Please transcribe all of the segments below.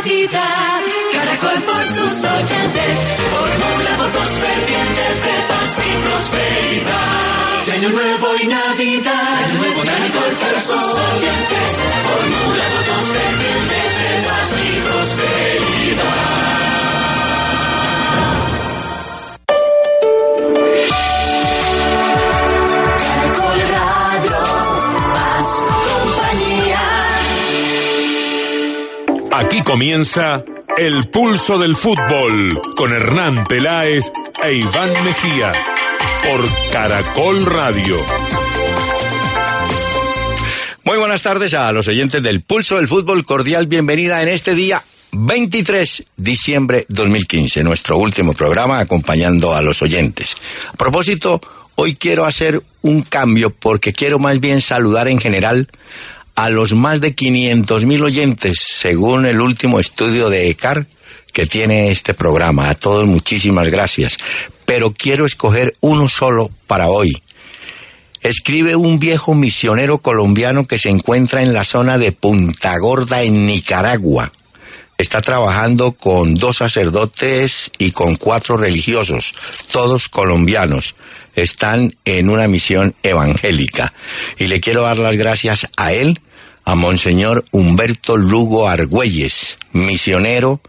Caracol por sus oyentes. Formula votos fervientes de paz y prosperidad. Año nuevo y Navidad. De nuevo Caracol por sus oyentes. Aquí comienza El Pulso del Fútbol con Hernán Peláez e Iván Mejía por Caracol Radio. Muy buenas tardes a los oyentes del Pulso del Fútbol. Cordial bienvenida en este día 23 diciembre 2015, nuestro último programa acompañando a los oyentes. A propósito, hoy quiero hacer un cambio porque quiero más bien saludar en general a los más de 500 mil oyentes, según el último estudio de ECAR que tiene este programa. A todos muchísimas gracias. Pero quiero escoger uno solo para hoy. Escribe un viejo misionero colombiano que se encuentra en la zona de Punta Gorda, en Nicaragua. Está trabajando con dos sacerdotes y con cuatro religiosos, todos colombianos. Están en una misión evangélica. Y le quiero dar las gracias a él, a Monseñor Humberto Lugo Argüelles, misionero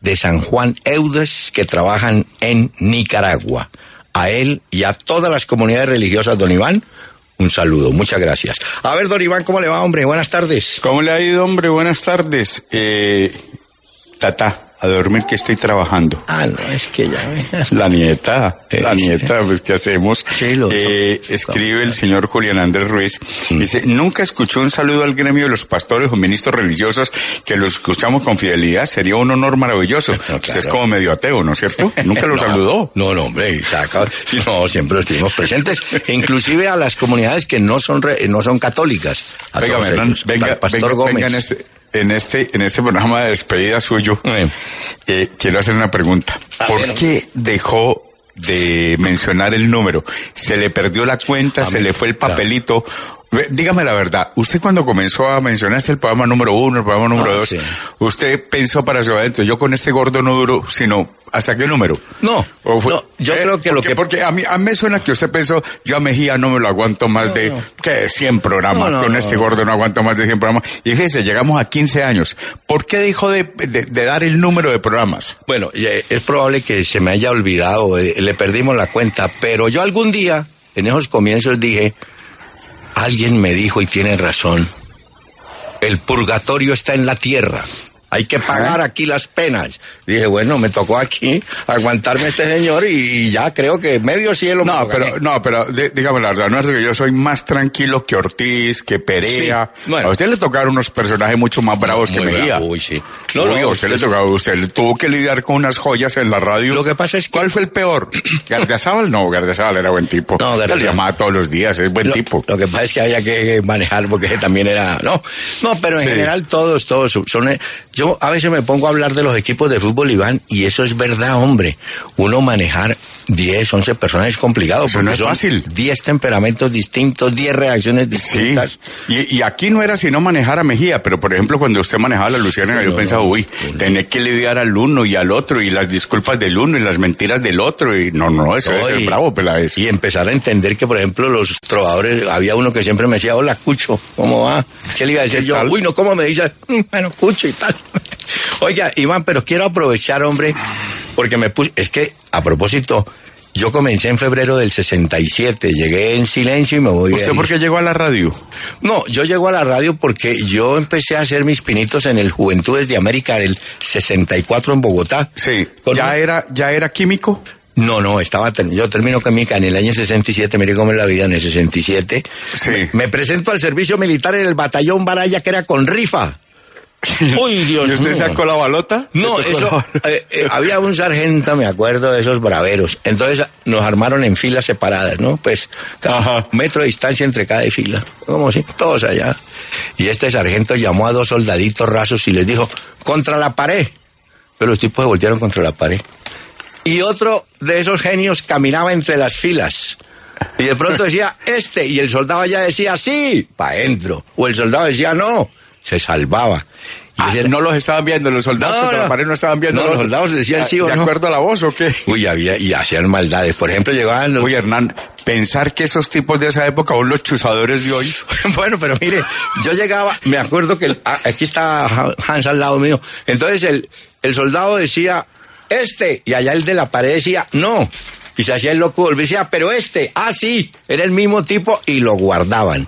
de San Juan Eudes, que trabajan en Nicaragua. A él y a todas las comunidades religiosas, don Iván, un saludo. Muchas gracias. A ver, don Iván, ¿cómo le va, hombre? Buenas tardes. ¿Cómo le ha ido, hombre? Buenas tardes. Eh, tata, a dormir que estoy trabajando. Ah, no, es que ya. La nieta, la Eh, nieta, pues ¿qué hacemos? Sí, lo- Eh, escribe el señor Julián Andrés Ruiz, dice, nunca escuchó un saludo al gremio de los pastores o ministros religiosos que los escuchamos con fidelidad, sería un honor maravilloso. No, es como medio ateo, ¿no es cierto? Nunca lo No, saludó. No, no, hombre, saca- no, siempre estuvimos presentes, inclusive a las comunidades que no son re- no son católicas. A Venga, todos ellos. venga, Pastor venga, Gómez. venga en este, en este, en este programa de despedida suyo, Eh. eh, quiero hacer una pregunta. A ¿Por qué dejó de mencionar el número? ¿Se le perdió la cuenta? ¿Se le fue el papelito? Dígame la verdad, usted cuando comenzó a mencionar este el programa número uno, el programa número Ah, dos, sí. usted pensó para su adentro, yo con este gordo no duro, sino, ¿hasta qué número? No, ¿O fue- no, yo eh, creo que lo que Porque a mí, a mí me suena que usted pensó, yo a Mejía no me lo aguanto más de, no. que 100 programas, con este gordo no aguanto más de 100 programas. Y fíjese, llegamos a 15 años. ¿Por qué dejó de, de- de dar el número de programas? Bueno, eh, es probable que se me haya olvidado, eh, le perdimos la cuenta, pero yo algún día, en esos comienzos, dije, alguien me dijo y tiene razón, el purgatorio está en la tierra. Hay que pagar aquí las penas. Dije, bueno, me tocó aquí aguantarme este señor y, y ya creo que medio cielo me No, gané. pero, no, pero di- dígame la verdad, no es que yo soy más tranquilo que Ortiz, que Perea. Sí, bueno. A usted le tocaron unos personajes mucho más bravos que Mejía. bravo, uy, sí. No, No, no, usted le tocaba, usted tuvo que lidiar con unas joyas en la radio. Lo que pasa es que- ¿Cuál fue el peor? ¿Gardiazabal? No, Gardiazabal era buen tipo. No, Gardiazabal- le llamaba todos los días, es buen lo, tipo. Lo que pasa es que había que manejar porque también era, no, no, pero en Sí. general todos, todos son, yo a veces me pongo a hablar de los equipos de fútbol, Iván, y eso es verdad, hombre. Uno manejar 10, 11 personas es complicado. Eso no es son fácil. 10 temperamentos distintos, 10 reacciones Sí, distintas. y, y aquí no era sino manejar a Mejía, pero por ejemplo cuando usted manejaba la Luciana, yo no, pensaba, no. uy, tener que lidiar al uno y al otro, y las disculpas del uno y las mentiras del otro, y no, no, eso es bravo, Peláez. Y empezar a entender que, por ejemplo, los trovadores, había uno que siempre me decía, hola, Cucho, ¿cómo va? ¿Qué le iba a decir ¿Qué yo? tal? Uy, no, ¿cómo me dice? "Mm, Bueno, Cucho y tal. Oiga, Iván, pero quiero aprovechar, hombre, porque me puse, es que, a propósito, yo comencé en febrero del 67, llegué en silencio y me voy ¿Usted por qué llegó a la radio? No, yo llego a la radio porque yo empecé a hacer mis pinitos en el Juventudes de América del 64 en Bogotá. Sí, ¿ya un- era, ya era químico? no, no, estaba yo termino química en el año 67, mire cómo es la vida en el 67. Sí. Me, me presento al servicio militar en el batallón Baraya que era con rifa. Uy, Dios ¿Y usted mío. sacó la balota? No, ¿Le tocó eso, balota? eh, eh, había un sargento, me acuerdo, de esos braveros. Entonces nos armaron en filas separadas, ¿no? Pues cada metro de distancia entre cada fila. Como si, todos allá. Y este sargento llamó a dos soldaditos rasos y les dijo, contra la pared. Pero los tipos se voltearon contra la pared. Y otro de esos genios caminaba entre las filas. Y de pronto decía, este, y el soldado ya decía, sí, para adentro. O el soldado decía, no, se salvaba. Ah, ese era- no los estaban viendo, los soldados No, contra no. la pared no estaban viendo. No, los soldados decían sí o ¿De no. acuerdo a la voz o qué? Uy, había, y hacían maldades. Por ejemplo, llegaban los... Uy, Hernán, pensar que esos tipos de esa época son los chuzadores de hoy. bueno, pero mire, yo llegaba, me acuerdo que el- a- aquí está Hans al lado mío. Entonces el, el soldado decía, este, y allá el de la pared decía, no. Y se hacía el loco, y decía, pero este, ah, sí, era el mismo tipo, y lo guardaban.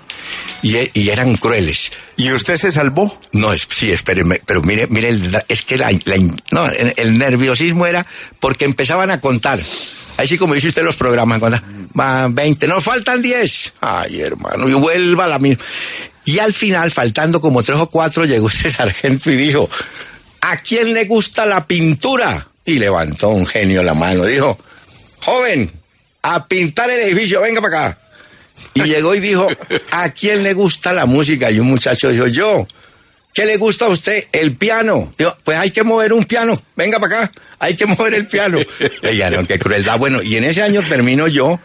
Y, y eran crueles. ¿Y usted se salvó? No, es, sí, espéreme, pero mire, mire, el- es que la, la- no, el, el nerviosismo era porque empezaban a contar. Ahí sí, como dice usted en los programas, cuando van 20, nos faltan 10. Ay, hermano, y vuelva la misma. Y al final, faltando como tres o cuatro, llegó ese sargento y dijo, ¿a quién le gusta la pintura? Y levantó un genio la mano, dijo, joven, a pintar el edificio, venga para acá. Y llegó y dijo, ¿a quién le gusta la música? Y un muchacho dijo, yo. ¿Qué le gusta a usted? El piano. Dijo, pues hay que mover un piano. Venga para acá. Hay que mover el piano. Oiga, no, qué crueldad. Bueno, y en ese año termino yo.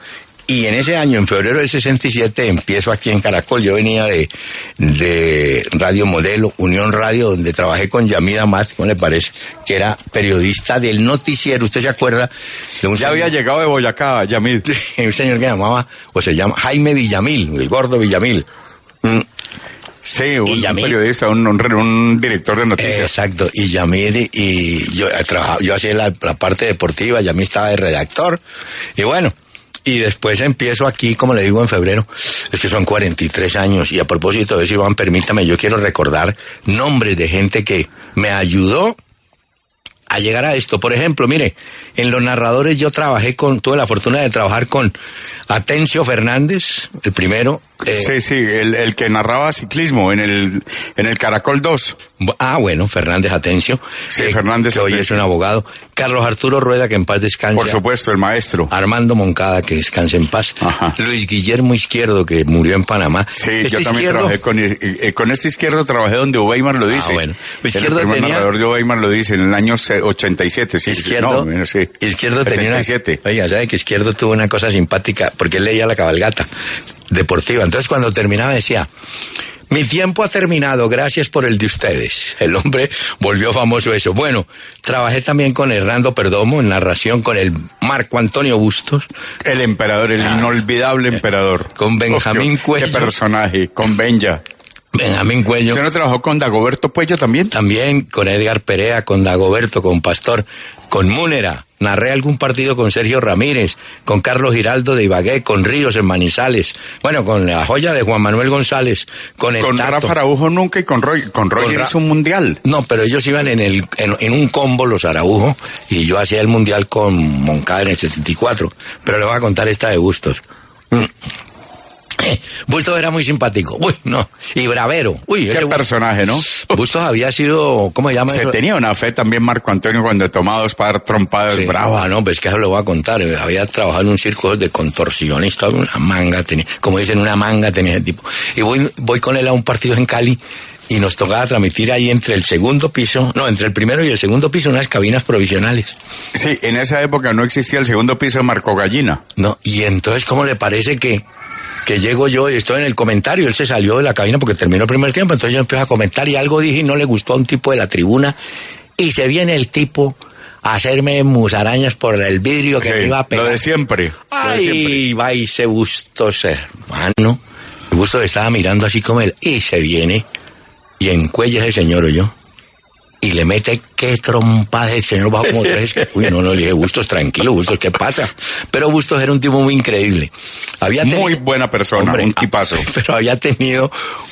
Y en ese año, en febrero del 67, empiezo aquí en Caracol. Yo venía de, de Radio Modelo, Unión Radio, donde trabajé con Yamida Mat, ¿cómo le parece? Que era periodista del noticiero. ¿Usted se acuerda? De un Ya había señor- llegado de Boyacá, Yamid. un señor que llamaba, o se llama Jaime Villamil, el gordo Villamil. Mm, Sí, un, periodista, un, un, un director de noticias. Exacto, y Yamid y yo eh, yo hacía la, la parte deportiva, Yamid estaba de redactor, y bueno, y después empiezo aquí, como le digo, en febrero, es que son 43 años, y a propósito de eso, Iván, permítame, yo quiero recordar nombres de gente que me ayudó a llegar a esto. Por ejemplo, mire, en los narradores yo trabajé con, tuve la fortuna de trabajar con Atencio Fernández, el primero. Eh, sí, sí, el, el que narraba ciclismo en el, en el Caracol 2. Ah, bueno, Fernández Atencio. Sí, eh, Fernández Que hoy es Atencio. un abogado. Carlos Arturo Rueda, que en paz descanse. Por supuesto, el maestro. Armando Moncada, que descanse en paz. Ajá. Luis Guillermo Izquierdo, que murió en Panamá. Sí, Este yo también Izquierdo- trabajé con, eh, eh, con este izquierdo, trabajé donde Weimar lo dice. Ah, bueno. el Izquierdo primer tenía- narrador de Weimar lo dice en el año se- 87, sí. Izquierdo, no, sí. Izquierdo tenía una, 77. oiga, sabe que Izquierdo tuvo una cosa simpática porque él leía la cabalgata deportiva. Entonces cuando terminaba decía, mi tiempo ha terminado, gracias por el de ustedes. El hombre volvió famoso eso. Bueno, trabajé también con Hernando Perdomo en narración, con el Marco Antonio Bustos, El emperador, el inolvidable emperador. Ah. Con Benjamín Oh, Cuello. Qué personaje, con Benja. Benjamín Cuello. ¿Usted no trabajó con Dagoberto Puello también? También con Edgar Perea, con Dagoberto, con Pastor, con Múnera. Narré algún partido con Sergio Ramírez, con Carlos Giraldo de Ibagué, con Ríos en Manizales. Bueno, con la joya de Juan Manuel González, con Con. Rafa Araujo nunca y con Roy, con Roger Ra- hizo un mundial. No, pero ellos iban en, el, en, en un combo los Araujo y yo hacía el mundial con Moncada en el 74. Pero le voy a contar esta de Bustos. Mm. Bustos era muy simpático. Uy, no. Y bravero. Uy, Qué ese personaje, ¿no? Bustos había sido, ¿cómo se llama Se eso? tenía una fe también Marco Antonio cuando tomaba dos par trompadas Sí, bravas. Ah, no, pues que eso lo voy a contar. Había trabajado en un circo de contorsionista, una manga, tenía, como dicen, una manga tenía el tipo. Y voy, voy con él a un partido en Cali y nos tocaba transmitir ahí entre el segundo piso, no, entre el primero y el segundo piso, unas cabinas provisionales. Sí, en esa época no existía el segundo piso de Marco Gallina. No, y entonces, ¿cómo le parece que, que llego yo y estoy en el comentario? Él se salió de la cabina porque terminó el primer tiempo, entonces yo empiezo a comentar y algo dije y no le gustó a un tipo de la tribuna y se viene el tipo a hacerme musarañas por el vidrio que Sí, me iba a pegar. lo de siempre. lo de siempre. Ay, va y se Bustos, hermano. Y Bustos estaba mirando así como él. Y se viene y encuella ese señor o yo. Y le mete qué trompada el señor bajo como tres. Uy, no, no, le dije, Bustos, tranquilo, Bustos, ¿qué pasa? Pero Bustos era un tipo muy increíble. Había Muy buena persona, Hombre, un tipazo. Pero había tenido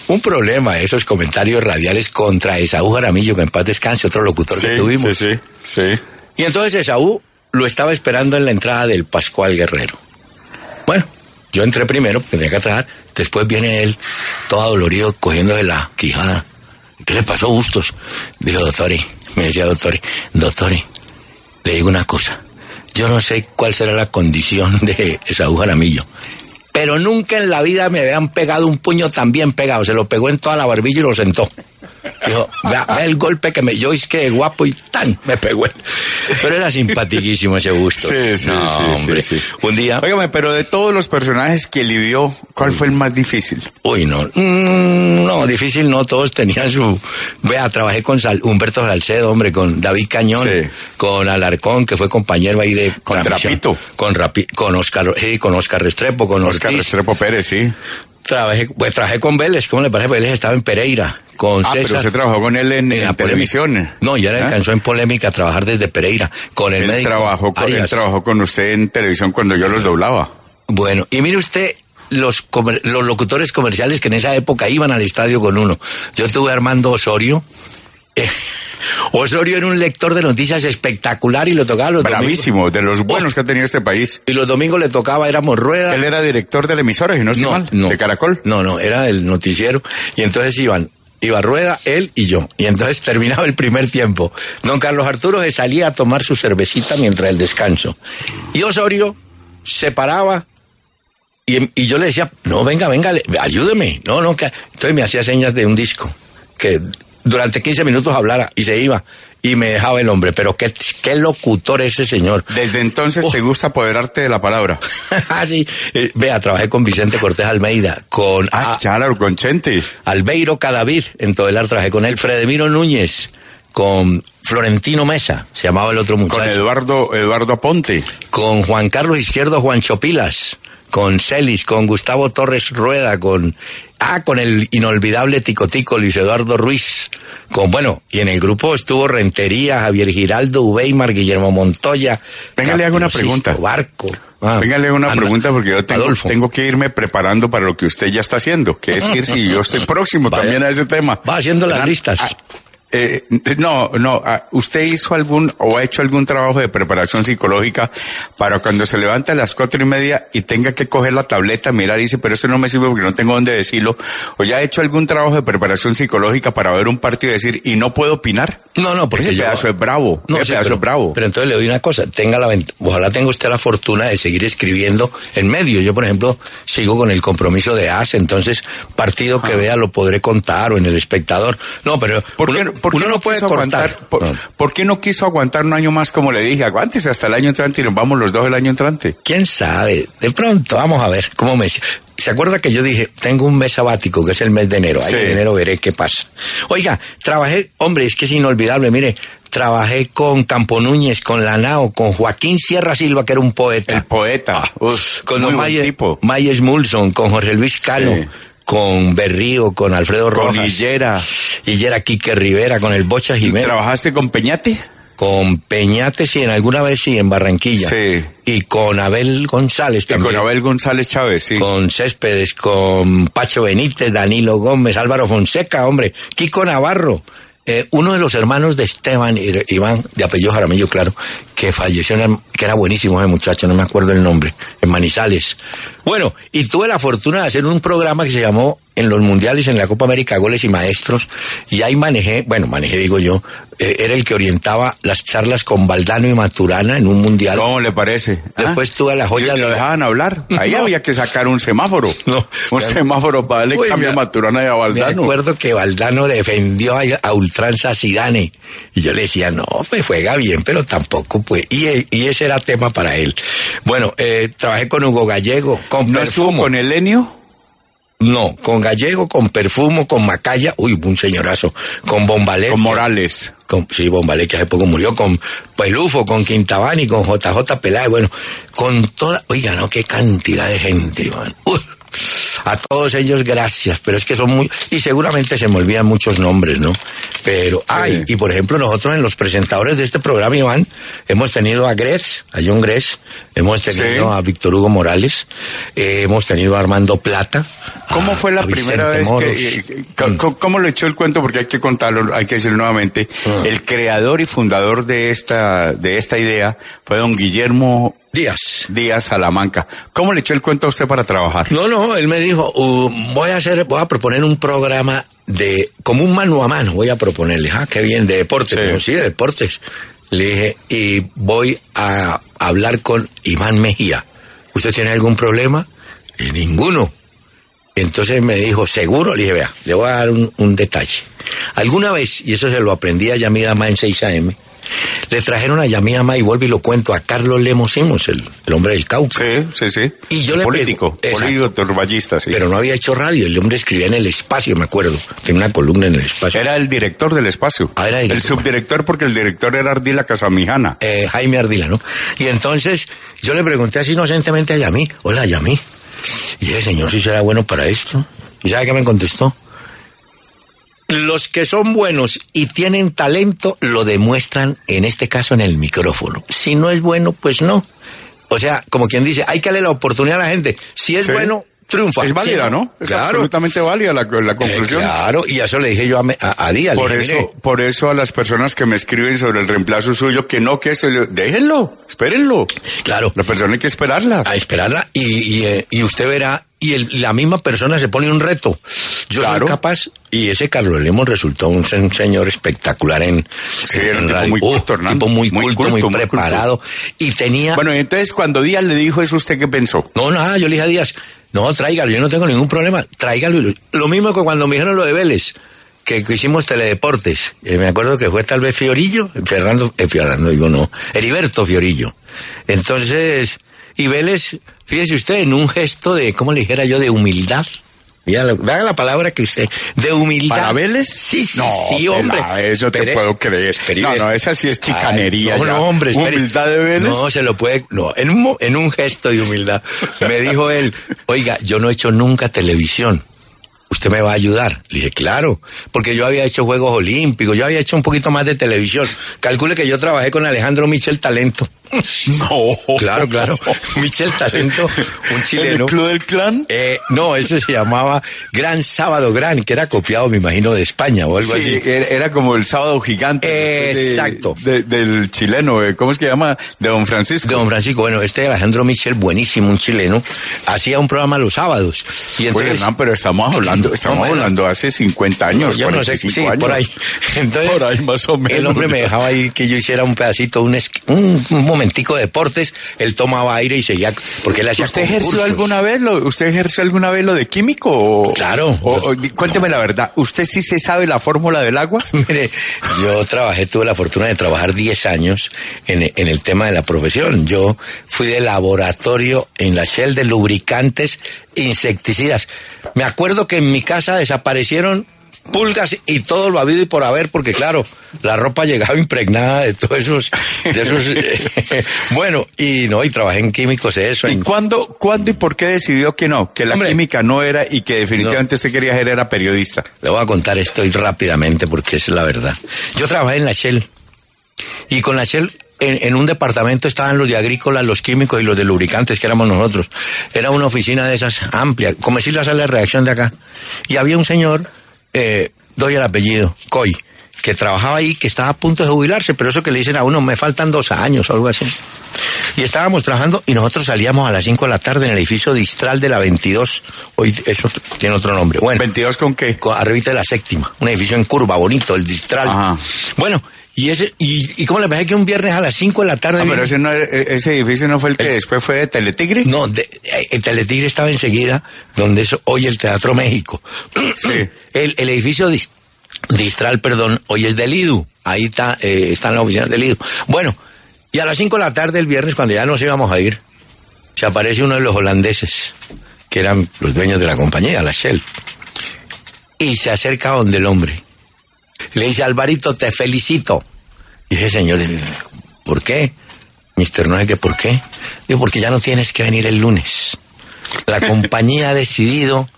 un problema, esos comentarios radiales contra Esaú Jaramillo, que en paz descanse, otro locutor que tuvimos. sí, sí, sí. Y entonces Esaú lo estaba esperando en la entrada del Pascual Guerrero. Bueno, yo entré primero, porque tenía que trabajar. Después viene él, todo dolorido, cogiendo de la quijada. ¿Qué le pasó, Bustos? Dijo, doctore, me decía, doctore, doctore, le digo una cosa. Yo no sé cuál será la condición de Esaú Jaramillo. Pero nunca en la vida me habían pegado un puño tan bien pegado. Se lo pegó en toda la barbilla y lo sentó. Dijo, vea, vea el golpe que me, yo es que guapo y tan, me pegó. Pero era simpaticísimo ese gusto. Sí, sí, No, sí, hombre. sí. Un día, Óigame, pero de todos los personajes que lidió, ¿cuál fue el más difícil? uy, no, mm, no, difícil no, todos tenían su, vea, trabajé con Sal- Humberto Salcedo, hombre, con David Cañón, Sí. con Alarcón, que fue compañero ahí de Con. Trapito. con Rapi- con Oscar, sí, con Oscar Restrepo, con Oscar Ortiz. Restrepo Pérez, sí. Trabajé, pues trabajé con Vélez, ¿cómo le parece? Vélez estaba en Pereira, con Ah, pero César. usted trabajó con él en, en la polémica. televisión. No, ya le ¿Ah? alcanzó en polémica a trabajar desde Pereira, con el Él médico. trabajó, con, él trabajó con usted en televisión cuando yo los doblaba. Bueno, y mire usted los, comer- los locutores comerciales que en esa época iban al estadio con uno. Yo tuve a Armando Osorio. Eh, Osorio era un lector de noticias espectacular y lo tocaba los domingos. Bravísimo, de los buenos que ha tenido este país. Y los domingos le tocaba, éramos rueda. Él era director de la emisora, y no estoy mal, de Caracol. No, no, era el noticiero. Y entonces iban, iba Rueda, él y yo. Y entonces terminaba el primer tiempo. Don Carlos Arturo se salía a tomar su cervecita mientras el descanso. Y Osorio se paraba y, y yo le decía, no, venga, venga, ayúdeme. No, no, que... Entonces me hacía señas de un disco que durante 15 minutos hablara y se iba. Y me dejaba el hombre. Pero qué, qué locutor ese señor. Desde entonces Oh. te gusta apoderarte de la palabra. Ah, sí. Eh, Vea, trabajé con Vicente Cortés Almeida, con Ah, A- claro, con Chente. Albeiro Cadavid, en Todelar trabajé con él, Fredemiro Núñez, con Florentino Mesa, se llamaba el otro muchacho, Con Eduardo, Eduardo Aponte. con Juan Carlos Izquierdo Juan Chopilas, con Celis, con Gustavo Torres Rueda, con ah, con el inolvidable Ticotico Luis Eduardo Ruiz, con bueno, y en el grupo estuvo Rentería, Javier Giraldo, Uweimar, Guillermo Montoya. Venga, le hago una pregunta. Barco. Ah, Venga, le hago una anda, pregunta porque yo tengo, tengo que irme preparando para lo que usted ya está haciendo, que es ir si yo estoy próximo Vaya. también a ese tema. Va haciendo las Ah, listas. ah, eh, no, no, ah, ¿usted hizo algún o ha hecho algún trabajo de preparación psicológica para cuando se levanta a las cuatro y media y tenga que coger la tableta, mirar y dice, pero eso no me sirve porque no tengo dónde decirlo? ¿O ya ha hecho algún trabajo de preparación psicológica para ver un partido y decir, y no puedo opinar? No, no, porque Ese yo- pedazo es bravo, ese sí, pedazo pero, es bravo. Pero entonces le doy una cosa, tenga la ojalá tenga usted la fortuna de seguir escribiendo en medio. Yo, por ejemplo, sigo con el compromiso de AS, entonces partido que vea lo podré contar o en el espectador. No, pero ¿Por uno, qué, por qué uno no puede quiso cortar. aguantar? ¿Por, No. por qué no quiso aguantar un año más como le dije? Aguántese hasta el año entrante y nos vamos los dos el año entrante. ¿Quién sabe? De pronto, vamos a ver cómo me... ¿Se acuerda que yo dije, tengo un mes sabático, que es el mes de enero? Ahí Sí. en enero veré qué pasa. Oiga, trabajé, hombre, es que es inolvidable, mire, trabajé con Campo Núñez, con Lanao, con Joaquín Sierra Silva, que era un poeta. El poeta. Uf, con muy don buen Maye- tipo. Mayes Mulson, con Jorge Luis Cano, Sí. Con Berrío, con Alfredo Con Rojas. Hillera. Hillera Quique Rivera, con el Bocha Jiménez. ¿Trabajaste con Peñate? con Peñate, sí, en alguna vez sí, en Barranquilla. Sí. Y con Abel González Y también. con Abel González Chávez, sí. Con Céspedes, con Pacho Benítez, Danilo Gómez, Álvaro Fonseca, hombre, Kiko Navarro, eh, uno de los hermanos de Esteban, Iván, de apellido Jaramillo, claro, que falleció, en el- que era buenísimo ese muchacho, no me acuerdo el nombre, en Manizales. Bueno, y tuve la fortuna de hacer un programa que se llamó en los mundiales, en la Copa América, Goles y Maestros, y ahí manejé, bueno, manejé digo yo, eh, era el que orientaba las charlas con Valdano y Maturana en un mundial. ¿Cómo le parece? ¿Ah? Después tuve la joya ¿Y ¿Lo de- dejaban hablar? Ahí No. había que sacar un semáforo. No. Un semáforo para darle Uy, cambio a me- Maturana y a Me Valdano. acuerdo que Valdano defendió a, a ultranza a Zidane. Y yo le decía, no, pues juega bien, pero tampoco, pues. Y, y ese era tema para él. Bueno, eh, trabajé con Hugo Gallego, con ¿No estuvo Perfumo. con Elenio? No, con Gallego, con Perfumo, con Macaya, uy, un señorazo, con Bombalé. Con Morales. Con, sí, Bombalé, que hace poco murió, con Pelufo, con Quintabani, con JJ Peláez, bueno, con toda, oiga, no, qué cantidad de gente, man. Uy, a todos ellos gracias, pero es que son muy, y seguramente se me olvidan muchos nombres, ¿no? Pero, ay, y por ejemplo, nosotros en los presentadores de este programa, Iván, hemos tenido a Gres, a John Gres, hemos tenido Sí. a Víctor Hugo Morales, eh, hemos tenido a Armando Plata. ¿Cómo a- fue la primera vez Moros. que... eh, co- ¿Cómo le echó el cuento? Porque hay que contarlo, hay que decirlo nuevamente. Ah. El creador y fundador de esta, de esta idea fue don Guillermo Díaz. Díaz Salamanca. ¿Cómo le echó el cuento a usted para trabajar? No, no, él me dijo, uh, voy a hacer, voy a proponer un programa de, como un mano a mano, voy a proponerle, ah, qué bien, de deportes, Sí. De deportes. Le dije, y voy a hablar con Iván Mejía. ¿Usted tiene algún problema? Y ninguno. Entonces me dijo, ¿seguro? Le dije, vea, le voy a dar un, un detalle. Alguna vez, y eso se lo aprendí a Yamida Ma en 6 AM, le trajeron a Yamida Ma, y vuelvo y lo cuento, a Carlos Lemos el, el hombre del Cauca. Sí, sí, sí. Y yo le político, político turballista, sí. Pero no había hecho radio, el hombre escribía en el espacio, me acuerdo. Tenía una columna en el espacio. Era el director del espacio. Ah, era el director. subdirector porque el director era Ardila Casamijana. eh, Jaime Ardila, ¿no? Y entonces yo le pregunté así inocentemente a Yamí, hola Yamí, y ese señor si será bueno para esto. ¿Y sabe qué me contestó? Los que son buenos y tienen talento lo demuestran en este caso en el micrófono. Si no es bueno, pues no. O sea, como quien dice, hay que darle la oportunidad a la gente. Si es Sí. bueno, triunfa. Es válida, ¿no? Es Claro. absolutamente válida la, la Eh, conclusión. claro, y eso le dije yo a, a, a Díaz. Por dije, eso, "Mire, por eso a las personas que me escriben sobre el reemplazo suyo, que no, que eso, déjenlo, espérenlo. claro, La persona hay que esperarla. a esperarla y, y, eh, y usted verá, y el- la misma persona se pone un reto. Yo Claro. soy capaz, y ese Carlos Lemos resultó un señor espectacular en, Sí, en era un tipo muy culto, tipo muy, Muy culto, culto, muy muy preparado, y tenía... Bueno, entonces cuando Díaz le dijo eso, ¿usted qué pensó? No, nada, yo le dije a Díaz, no, tráigalo, yo no tengo ningún problema, tráigalo. Lo mismo que cuando me dijeron lo de Vélez, que, que hicimos teledeportes. Eh, me acuerdo que fue tal vez Fiorillo, Fernando, eh, Fernando, digo no, Heriberto Fiorillo. Entonces, y Vélez, fíjese usted, en un gesto de, ¿cómo le dijera yo?, de humildad. Vea la, vea la palabra que usted, de humildad. ¿Para Vélez? Sí, sí, No, sí, hombre. pelada, eso te puedo creer. No, no, esa sí es chicanería Ay, no, ya. no, hombre. Humildad de Vélez. No, se lo puede, no, en un, en un gesto de humildad. Me dijo él, oiga, yo no he hecho nunca televisión. ¿Usted me va a ayudar? Le dije, claro, porque yo había hecho Juegos Olímpicos, yo había hecho un poquito más de televisión. Calcule que yo trabajé con Alejandro Michel Talento. No. Claro, claro. Michel Talento, un ¿En chileno. el Club del Clan? Eh, no, eso se llamaba Gran Sábado Gran, que era copiado, me imagino, de España o algo Sí, así. era como el sábado gigante. Exacto. de- del chileno, eh, ¿cómo es que llama? De Don Francisco. De don Francisco, bueno, este Alejandro Michel, buenísimo, un chileno, hacía un programa los sábados. Y entonces, Hernán, pero estamos hablando, estamos No, hablando hace 50 años, yo no sé, 45 sí, años. por ahí. Entonces, Por ahí más o menos. El hombre me dejaba ahí que yo hiciera un pedacito, un, un, un momentico de deportes, él tomaba aire y seguía, porque él hacía ¿Usted ejerció alguna vez lo, usted ejerció alguna vez lo de químico? O, Claro. O, o- di- cuénteme la verdad, ¿usted sí se sabe la fórmula del agua? Mire, yo trabajé, tuve la fortuna de trabajar 10 años en, en el tema de la profesión. Yo fui de laboratorio en la Shell de lubricantes insecticidas. Me acuerdo que en mi casa desaparecieron pulgas y todo lo habido y por haber, porque claro, la ropa llegaba impregnada de todos esos, de esos, eh, bueno, y no, y trabajé en químicos, eso, ¿Y en, cuándo, cuándo y por qué decidió que no? Que la Hombre. química no era y que definitivamente usted quería ser era periodista. Le voy a contar esto rápidamente porque es la verdad. Yo trabajé en la Shell y con la Shell en, en un departamento estaban los de agrícola, los químicos y los de lubricantes que éramos nosotros. Era una oficina de esas amplia, como decir la sala de reacción de acá. Y había un señor, eh, doy el apellido, Coy, que trabajaba ahí, que estaba a punto de jubilarse, pero eso que le dicen a uno, me faltan dos años o algo así. Y estábamos trabajando y nosotros salíamos a las 5 de la tarde en el edificio distral de la 22. Hoy eso tiene otro nombre. Bueno, ¿22 con qué? co- arribita de la séptima, un edificio en curva, bonito, el distral. Ajá. Bueno, y ese, y, y cómo le parece que un viernes a las 5 de la tarde. Ah, pero ese, no, e- ese edificio no fue el que después fue de Teletigre. No, de- eh, el Teletigre estaba enseguida, donde es hoy el Teatro México. Sí. El, el edificio dis- distral, perdón, hoy es del IDU. Ahí está, eh, están las oficinas del IDU. Bueno, y a las 5 de la tarde el viernes, cuando ya nos íbamos a ir, se aparece uno de los holandeses, que eran los dueños de la compañía, la Shell, y se acerca donde el hombre. Le dice, Alvarito, te felicito. Y ese señor, ¿por qué? Mister, no sé qué, ¿por qué? Digo, porque ya no tienes que venir el lunes. La compañía ha decidido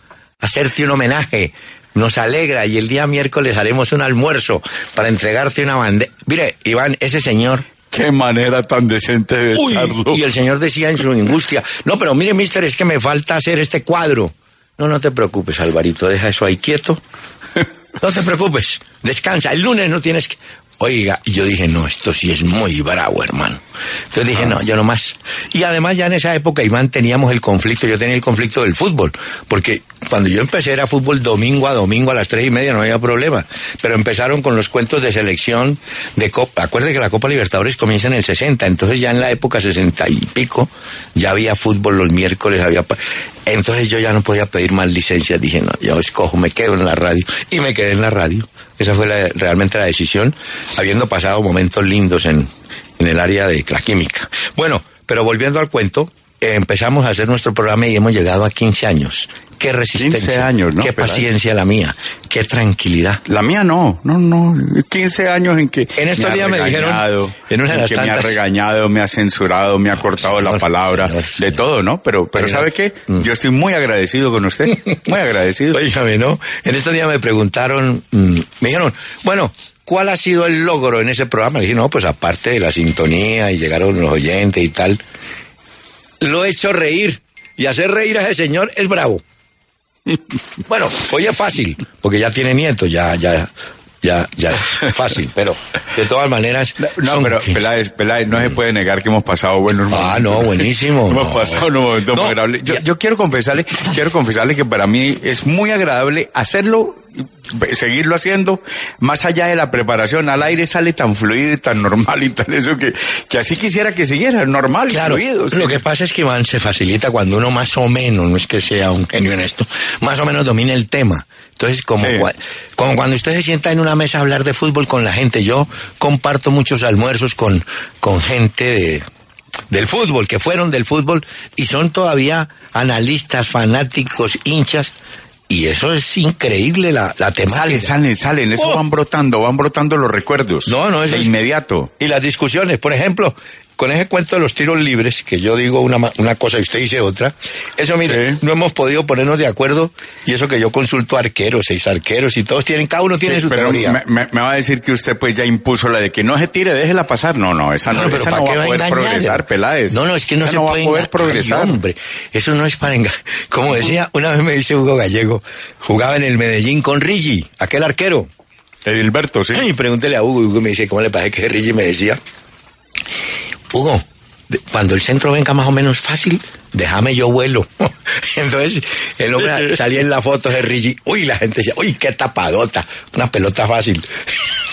hacerte un homenaje. Nos alegra y el día miércoles haremos un almuerzo para entregarte una bandeja. Mire, Iván, ese señor Qué manera tan decente de Uy, echarlo. y el señor decía en su angustia, no, pero mire, mister, es que me falta hacer este cuadro. No, no te preocupes, Alvarito, deja eso ahí quieto. No te preocupes, descansa, el lunes no tienes que... Oiga, y yo dije, no, esto sí es muy bravo, hermano. Entonces dije, no, yo no más. Y además ya en esa época, Iván, teníamos el conflicto, yo tenía el conflicto del fútbol, porque cuando yo empecé era fútbol domingo a domingo a las tres y media, no había problema. Pero empezaron con los cuentos de selección de Copa. Acuerde que la Copa Libertadores comienza en el 60, entonces ya en la época 60 y pico ya había fútbol los miércoles, había... Entonces yo ya no podía pedir más licencias, dije, no, yo escojo, me quedo en la radio. Y me quedé en la radio. Esa fue la, realmente la decisión, habiendo pasado momentos lindos en, en el área de la química. Bueno, pero volviendo al cuento, empezamos a hacer nuestro programa y hemos llegado a 15 años. Qué resistencia. 15 años, ¿no? Qué Pero- paciencia la mía. Qué tranquilidad. La mía no, no, no. 15 años en que. En estos días me dijeron, en una de las que me ha regañado, me ha censurado, me ha cortado la palabra, señor, de todo, ¿no? Pero, pero. ¿sabe qué? Mm. Yo estoy muy agradecido con usted. Muy agradecido. Óigame, ¿no? En estos días me preguntaron, mm, me dijeron, bueno, ¿cuál ha sido el logro en ese programa? Le dije, no, pues aparte de la sintonía y llegaron los oyentes y tal, lo he hecho reír. Y hacer reír a ese señor es bravo. Bueno, hoy es fácil, porque ya tiene nietos, ya, ya, ya, ya fácil, pero de todas maneras. No, pero 15. Peláez, Peláez, no se puede negar que hemos pasado buenos momentos. Ah, no, buenísimo. Hemos no. pasado unos momentos No, muy agradables. Yo, yo quiero confesarle, quiero confesarle que para mí es muy agradable hacerlo, seguirlo haciendo, más allá de la preparación. Al aire sale tan fluido y tan normal y tan eso que, que así quisiera que siguiera, normal y Claro, fluido. sí. lo que pasa es que Iván se facilita cuando uno más o menos, no es que sea un genio en esto, más o menos domina el tema. Entonces, como, Sí. como cuando usted se sienta en una mesa a hablar de fútbol con la gente, yo comparto muchos almuerzos con, con gente de, del fútbol, que fueron del fútbol y son todavía analistas, fanáticos, hinchas, y eso es increíble la, la temática. Salen, salen, salen, eso Oh. van brotando, van brotando los recuerdos. No, no, eso de es- inmediato. Y las discusiones, por ejemplo, con ese cuento de los tiros libres, que yo digo una, una cosa y usted dice otra, eso mire, Sí. no hemos podido ponernos de acuerdo y eso que yo consulto arqueros, seis arqueros y todos tienen, cada uno tiene Sí, su pero teoría. me, me- me va a decir que usted pues ya impuso la de que no se tire, déjela pasar. No, no, esa no, No, pero esa ¿para no va a poder engañar? progresar, Peláez. No, no, es que no Esa se no puede va a poder progresar. hombre. Eso no es para engañar. Como decía, una vez me dice Hugo Gallego, jugaba en el Medellín con Rigi, aquel arquero. Edilberto, sí. Y pregúntele a Hugo, y Hugo me dice, ¿cómo le parece que Rigi me decía? Hugo, cuando el centro venga más o menos fácil, déjame yo vuelo. Entonces, el hombre salía en la foto de Rigi, uy, la gente decía, uy, qué tapadota, una pelota fácil.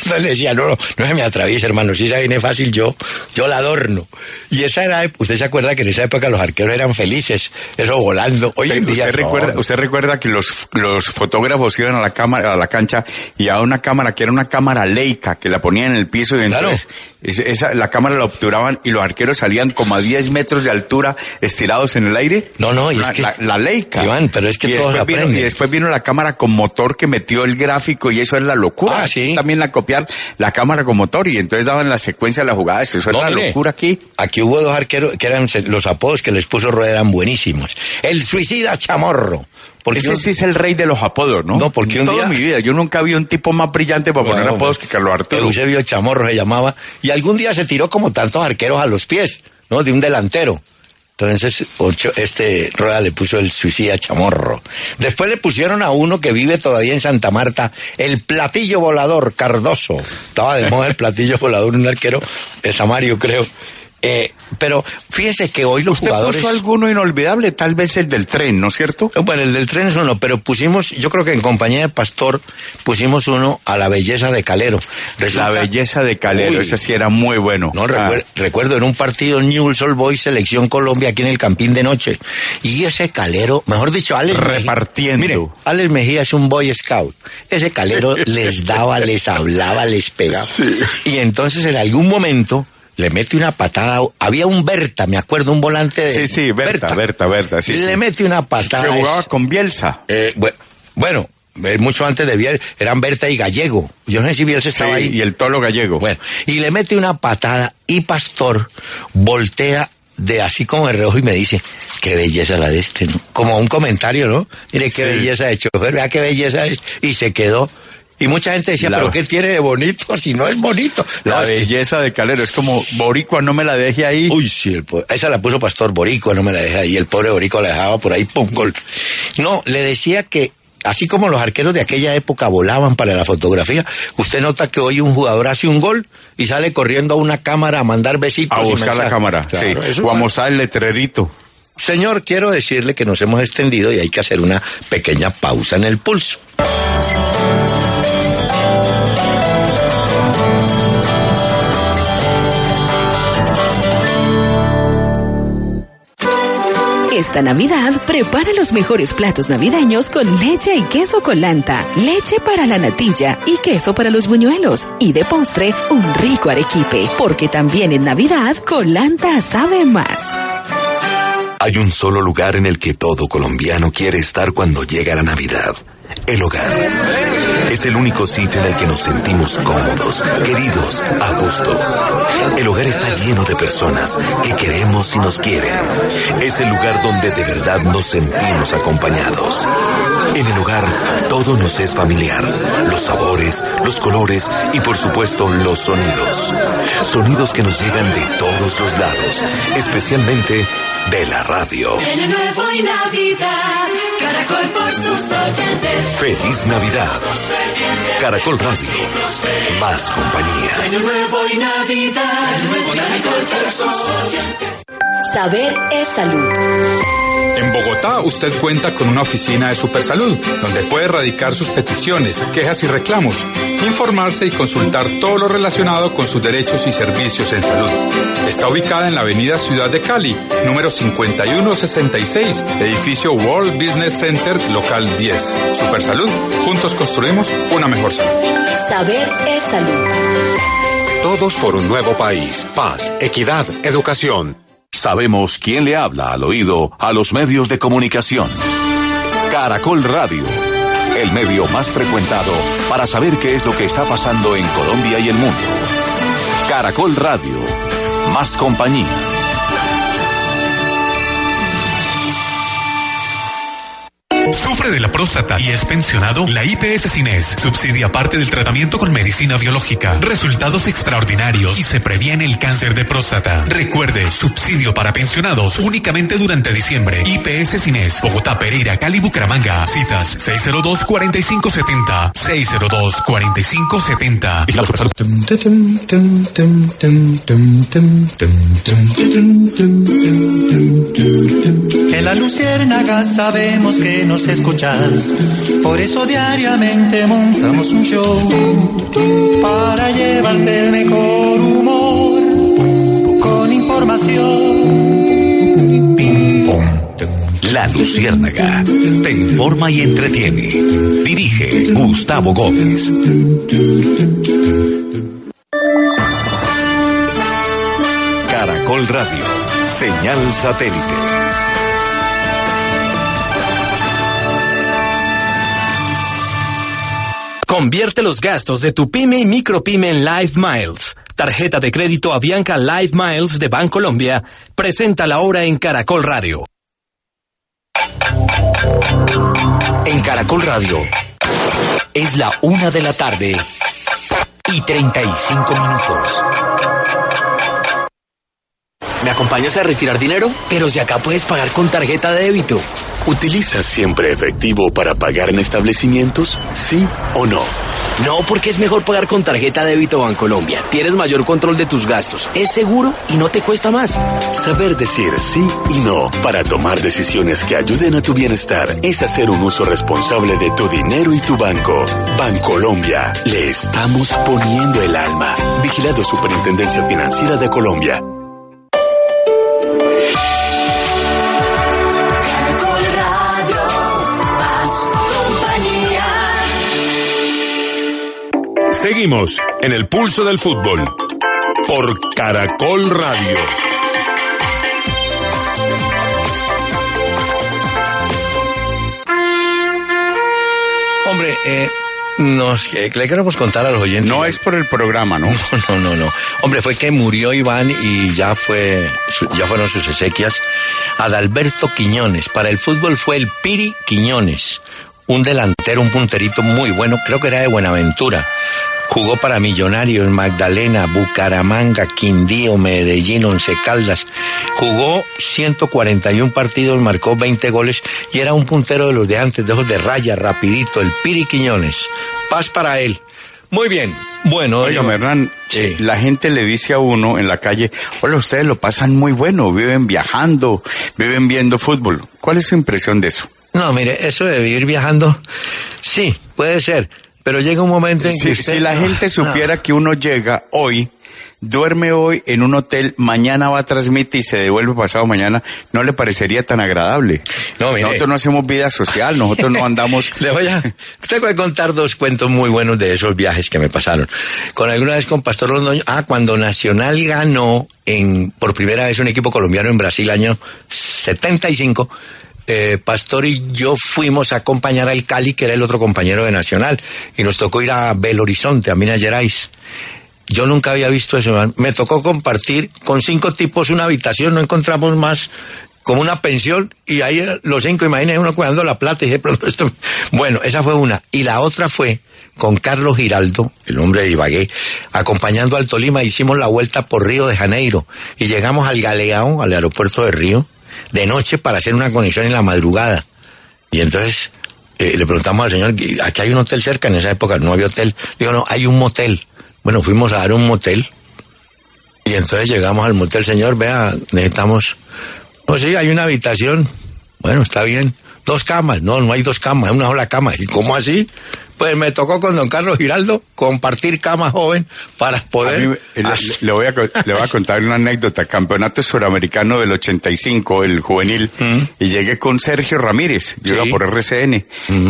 Entonces le decía, no, no, no se me atraviese, hermano, si esa viene fácil, yo, yo la adorno. Y esa era, usted se acuerda que en esa época los arqueros eran felices, eso volando. Hoy en día usted no. recuerda, usted recuerda que los, los fotógrafos iban a la cámara, a la cancha y a una cámara que era una cámara Leica que la ponían en el piso y entonces esa, esa- la cámara la obturaban y los arqueros salían como a 10 metros de altura estirados en el aire. No, no, y es la, que- la, la Leica. Iván, pero es que y todos después vino, y después vino la cámara con motor que metió el gráfico y eso era la locura. Ah, sí. También la la cámara con motor y entonces daban la secuencia de las jugadas. Eso No, era la mire, locura aquí. Aquí hubo dos arqueros que eran los apodos que les puso Rueda eran buenísimos. El suicida chamorro. Porque Ese un- sí es el rey de los apodos, ¿no? No, porque un Toda día- mi vida yo nunca vi un tipo más brillante para poner apodos que Carlos Arturo. Eusebio Chamorro se llamaba. Y algún día se tiró como tantos arqueros a los pies, ¿no? De un delantero. Entonces, Ocho- este Rueda le puso el suicida Chamorro. Después le pusieron a uno que vive todavía en Santa Marta, el platillo volador Cardoso. Estaba de moda el platillo volador, un arquero de Samario, creo. Eh, pero fíjese que hoy los Usted jugadores... puso alguno inolvidable, tal vez el del tren, ¿no es cierto? Bueno, el del tren es uno, pero pusimos, yo creo que en compañía de Pastor, pusimos uno a la belleza de Calero. La belleza de Calero, Uy. ese sí era muy bueno. No, Ah, recuer- recuerdo en un partido Newell's Old Boys Selección Colombia aquí en el Campín de Noche. Y ese calero, mejor dicho, Alex Mejía- Repartiendo. Mire, Alex Mejía es un Boy Scout. Ese calero les daba, les hablaba, les pegaba. Y entonces en algún momento le mete una patada. Había un Berta, me acuerdo, un volante de. Sí, sí, Berta, Berta, Berta, sí. Le sí. mete una patada. Que jugaba con Bielsa. eh, bue- bueno, eh, mucho antes de Biel, eran Berta y Gallego. Yo no sé si Bielsa Sí, estaba ahí. y el tolo gallego. Bueno, y le mete una patada y Pastor voltea de así como de reojo y me dice, qué belleza la de este, ¿no? Como un comentario, ¿no? Mire, qué Sí. belleza de chofer, vea qué belleza es. Y se quedó. Y mucha gente decía, La- pero ¿qué tiene de bonito si no es bonito? la que- belleza de Calero. Es como, Boricua, no me la deje ahí. Uy, sí, el po- esa la puso Pastor Boricua, no me la deja ahí. El pobre Boricua la dejaba por ahí, pum, gol. No, le decía que así como los arqueros de aquella época volaban para la fotografía, usted nota que hoy un jugador hace un gol y sale corriendo a una cámara a mandar besitos. a buscar la cámara, Claro, sí. O a mostrar el letrerito. Señor, quiero decirle que nos hemos extendido y hay que hacer una pequeña pausa en el pulso. Esta Navidad prepara los mejores platos navideños con leche y queso colanta, leche para la natilla y queso para los buñuelos. Y de postre, un rico arequipe, porque también en Navidad Colanta sabe más. Hay un solo lugar en el que todo colombiano quiere estar cuando llega la Navidad. El hogar. Es el único sitio en el que nos sentimos cómodos, queridos, a gusto. El hogar está lleno de personas que queremos y nos quieren. Es el lugar donde de verdad nos sentimos acompañados. En el hogar todo nos es familiar. Los sabores, los colores y por supuesto los sonidos. Sonidos que nos llegan de todos los lados, especialmente de la radio. Año nuevo y Navidad, Caracol por sus oyentes. Feliz Navidad. Caracol Radio. Más compañía. Año nuevo y Navidad, nuevo Caracol por sus oyentes. Saber es salud. En Bogotá usted cuenta con una oficina de Supersalud, donde puede erradicar sus peticiones, quejas y reclamos, informarse y consultar todo lo relacionado con sus derechos y servicios en salud. Está ubicada en la avenida Ciudad de Cali, número 5166, edificio World Business Center, local 10. Supersalud, juntos construimos una mejor salud. Saber es salud. Todos por un nuevo país. Paz, equidad, educación. Sabemos quién le habla al oído a los medios de comunicación. Caracol Radio. El medio más frecuentado para saber qué es lo que está pasando en Colombia y el mundo. Caracol Radio. Más compañía. ¿Sufre de la próstata y es pensionado? La IPS Cines subsidia parte del tratamiento con medicina biológica. Resultados extraordinarios y se previene el cáncer de próstata. Recuerde, subsidio para pensionados únicamente durante diciembre. IPS Cines, Bogotá, Pereira, Cali, Bucaramanga. Citas 602-4570. 602-4570. Vigilado Supersalud. En la luciérnaga sabemos que nos por eso diariamente montamos un show para llevarte el mejor humor con información. Pim, pum. La Luciérnaga te informa y entretiene. Dirige Gustavo Gómez. Caracol Radio. Señal satélite. Convierte los gastos de tu pyme y micropyme en Live Miles. Tarjeta de crédito Avianca Live Miles de Bancolombia. Presenta la hora en Caracol Radio. En Caracol Radio es la una de la tarde y 35 minutos. ¿Me acompañas a retirar dinero? Pero si acá puedes pagar con tarjeta de débito. ¿Utilizas siempre efectivo para pagar en establecimientos? ¿Sí o no? No, porque es mejor pagar con tarjeta de débito Bancolombia. Tienes mayor control de tus gastos. Es seguro y no te cuesta más. Saber decir sí y no para tomar decisiones que ayuden a tu bienestar es hacer un uso responsable de tu dinero y tu banco. Bancolombia, le estamos poniendo el alma. Vigilado Superintendencia Financiera de Colombia. Seguimos en el pulso del fútbol por Caracol Radio. Hombre, eh, nos, eh, le queremos contar a los oyentes. No es por el programa, ¿no? No, no, no. Hombre, fue que murió Iván y ya fue, ya fueron sus exequias. Adalberto Quiñones. Para el fútbol fue el Piri Quiñones. Un delantero, un punterito muy bueno. Creo que era de Buenaventura. Jugó para Millonarios, Magdalena, Bucaramanga, Quindío, Medellín, Once Caldas. Jugó 141 partidos, marcó 20 goles y era un puntero de los de antes, de ojos de raya, rapidito, el Piri Quiñones. Paz para él. Muy bien. Bueno, Oiga, yo- Hernán, Sí. eh, la gente le dice a uno en la calle, hola, ustedes lo pasan muy bueno, viven viajando, viven viendo fútbol. ¿Cuál es su impresión de eso? No, mire, eso de vivir viajando, sí, puede ser, pero llega un momento en que Si, usted- si la no, gente no. supiera que uno llega hoy, duerme hoy en un hotel, mañana va a transmitir y se devuelve pasado mañana, no le parecería tan agradable. No, mire. Nosotros no hacemos vida social, nosotros no andamos... Le voy a, usted puede contar dos cuentos muy buenos de esos viajes que me pasaron. Con alguna vez con Pastor Londoño, ah, cuando Nacional ganó en, por primera vez un equipo colombiano en Brasil, año 75, eh, Pastor y yo fuimos a acompañar al Cali, que era el otro compañero de Nacional, y nos tocó ir a Belo Horizonte, a Minas Gerais. Yo nunca había visto eso. Me tocó compartir con cinco tipos una habitación, no encontramos más como una pensión y ahí los cinco, imagínense uno cuidando la plata y de pronto esto... Bueno, esa fue una. Y la otra fue con Carlos Giraldo, el hombre de Ibagué, acompañando al Tolima, hicimos la vuelta por Río de Janeiro y llegamos al Galeão, al aeropuerto de Río, de noche para hacer una conexión en la madrugada. Y entonces eh, le preguntamos al señor, aquí hay un hotel cerca, en esa época no había hotel. Digo, no, hay un motel. Bueno, fuimos a dar un motel. Y entonces llegamos al motel, señor, vea, necesitamos... Pues sí, hay una habitación. Bueno, está bien. Dos camas. No, no hay dos camas, es una sola cama. ¿Y cómo así? Pues me tocó con don Carlos Giraldo compartir cama joven para poder... mí, le, voy a, le voy a contar una anécdota. Campeonato Suramericano del 85, el juvenil, y llegué con Sergio Ramírez, yo Sí. iba por RCN.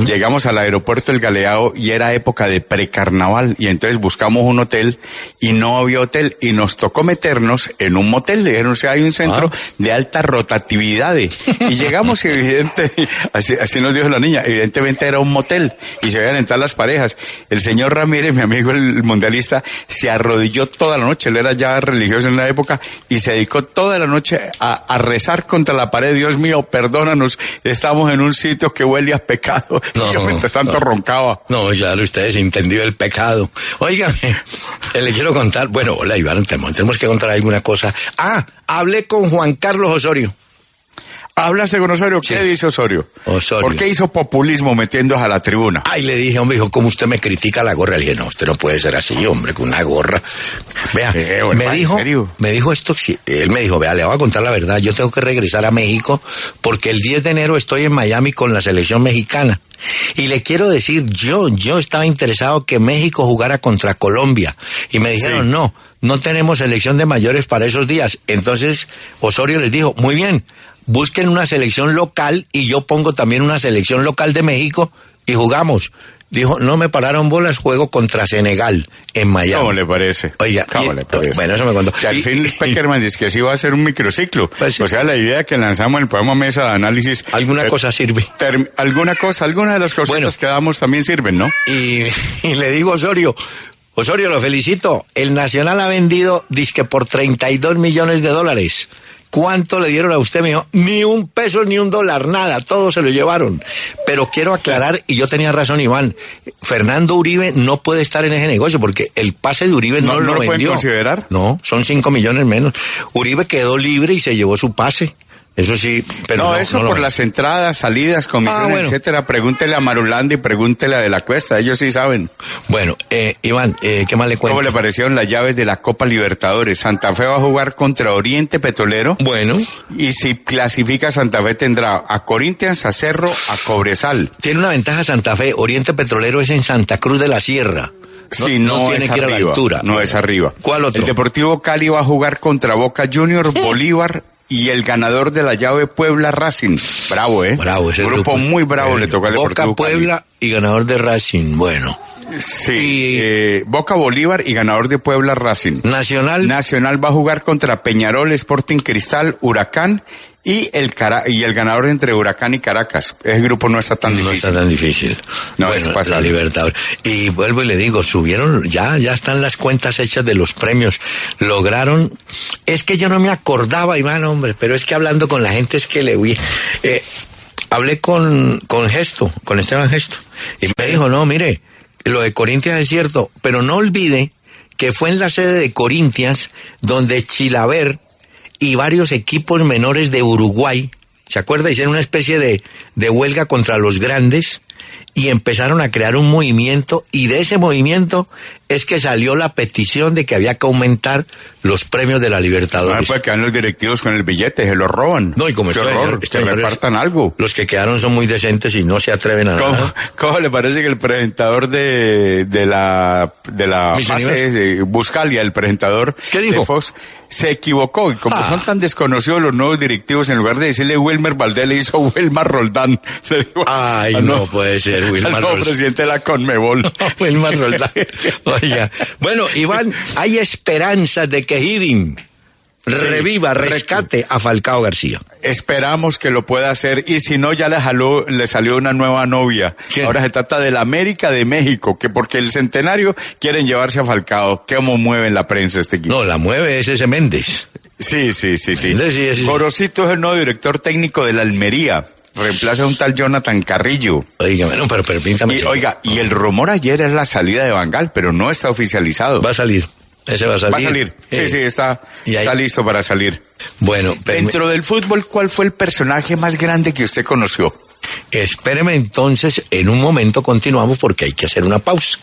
Llegamos al aeropuerto del Galeao y era época de precarnaval, y entonces buscamos un hotel y no había hotel, y nos tocó meternos en un motel. Dijeron, o sea, hay un centro Ah. de alta rotatividad. Y llegamos y evidente, así, así nos dijo la niña, evidentemente era un motel, y se veían entrar las parejas. El señor Ramírez, mi amigo el mundialista, se arrodilló toda la noche, él era ya religioso en la época, y se dedicó toda la noche a, a rezar contra la pared, Dios mío, perdónanos, estamos en un sitio que huele a pecado. y yo mientras tanto no. roncaba. No, ya lo ustedes entendió el pecado. Óigame, eh, le quiero contar, bueno, hola Iván, tenemos que contar alguna cosa. Ah, hablé con Juan Carlos Osorio. Háblase con Osorio, ¿qué Sí. dice Osorio? Osorio. ¿Por qué hizo populismo metiéndose a la tribuna? Ay, le dije, hombre, dijo, ¿cómo usted me critica la gorra? Le dije, no, usted no puede ser así, hombre, con una gorra. Vea, Eh, bueno, me ¿en dijo, serio? me dijo esto, él me dijo, vea, le voy a contar la verdad, yo tengo que regresar a México porque el 10 de enero estoy en Miami con la selección mexicana. Y le quiero decir, yo, yo estaba interesado que México jugara contra Colombia. Y me dijeron, Sí. no, no tenemos selección de mayores para esos días. Entonces, Osorio les dijo, muy bien, busquen una selección local y yo pongo también una selección local de México y jugamos. Dijo, no me pararon bolas, juego contra Senegal en Miami. ¿Cómo le parece? Oiga, ¿Cómo y- le parece? bueno, eso me contó. Que al Y- fin Peckerman dice que sí va a ser un microciclo. Pues. O sea, la idea que lanzamos en el programa Mesa de Análisis. Alguna eh, cosa sirve. alguna cosa, alguna de las cositas Bueno. que damos también sirven, ¿no? Y, y le digo a Osorio, Osorio, lo felicito. El Nacional ha vendido, disque por 32 millones de dólares. ¿Cuánto le dieron a usted? Me dijo, ni un peso ni un dólar, nada, todo se lo llevaron. Pero quiero aclarar, y yo tenía razón, Iván, Fernando Uribe no puede estar en ese negocio porque el pase de Uribe no, ¿No- no lo lo pueden vendió. considerar? No, son 5 millones menos. Uribe quedó libre y se llevó su pase. Eso sí, pero no, no, eso no por las entradas, salidas, comisiones, Ah, bueno. etcétera. Pregúntele a Marulanda y pregúntele a De la Cuesta, ellos sí saben. Bueno, eh, Iván, eh, ¿qué más le cuento? ¿Cómo le parecieron las llaves de la Copa Libertadores? Santa Fe va a jugar contra Oriente Petrolero. Bueno, Y si clasifica Santa Fe tendrá a Corinthians, a Cerro, a Cobresal. tiene una ventaja Santa Fe. Oriente Petrolero es en Santa Cruz de la Sierra. Sí, no, tiene es que ir a arriba, la altura. No es arriba. ¿Cuál otro? El Deportivo Cali va a jugar contra Boca Junior, Bolívar y el ganador de la llave Puebla Racing. Bravo, ¿eh? Bravo, ese grupo, muy bravo le toca al Boca Deportivo Cali. Puebla y ganador de Racing. Bueno, Sí, Y- eh, Boca Bolívar y ganador de Puebla Racing. Nacional. Nacional va a jugar contra Peñarol, Sporting Cristal, Huracán y el Cara y el ganador entre Huracán y Caracas. Ese grupo no está tan no difícil. está tan difícil. No, bueno, es pasable. la Libertadores. Y vuelvo y le digo, subieron, ya, ya están las cuentas hechas de los premios. Lograron, es que yo no me acordaba, Iván, hombre, pero es que hablando con la gente es que le vi. Eh, hablé con, con Gesto, con Esteban Gesto, y me dijo, no, mire, lo de Corintias es cierto, pero no olvide que fue en la sede de Corintias donde Chilaver y varios equipos menores de Uruguay, ¿se acuerda? Hicieron una especie de, de huelga contra los grandes y empezaron a crear un movimiento y de ese movimiento es que salió la petición de que había que aumentar los premios de la No Libertadores. puede quedar los directivos con el billete, se lo roban. No, y como Qué este horror, señor- este que repartan algo. Los que quedaron son muy decentes y no se atreven a ¿Cómo, nada. cómo le parece que el presentador de, de la, de la fase Buscalia, el presentador ¿Qué dijo? de Fox, se equivocó? Y como Ah. son tan desconocidos los nuevos directivos, en lugar de decirle Wilmer Valdés, le hizo Wilmar Roldán. Le dijo Ay, no puede ser, Wilmar nuevo Roldán. presidente de la Conmebol. Wilmar Roldán. Bueno, Iván, hay esperanzas de que Hidden reviva, correcto. rescate a Falcao García. Esperamos que lo pueda hacer y si no ya le jaló, le salió una nueva novia. ¿Quién? Ahora se trata de la América de México, que porque el centenario quieren llevarse a Falcao. ¿Cómo mueven la prensa este equipo? No, la mueve es ese Méndez. Sí, sí, sí, sí. Sí, sí, sí. Gorosito es el nuevo director técnico de la Almería. Reemplaza a un tal Jonathan Carrillo. Oiga, bueno, pero permítame. Y, oiga, y el rumor ayer es la salida de Bangal, pero no está oficializado. Va a salir. Ese va a salir. Va a salir. Sí, Eh, sí, está, está listo para salir. Bueno, Dentro del fútbol, ¿cuál fue el personaje más grande que usted conoció? espéreme entonces, en un momento continuamos porque hay que hacer una pausa.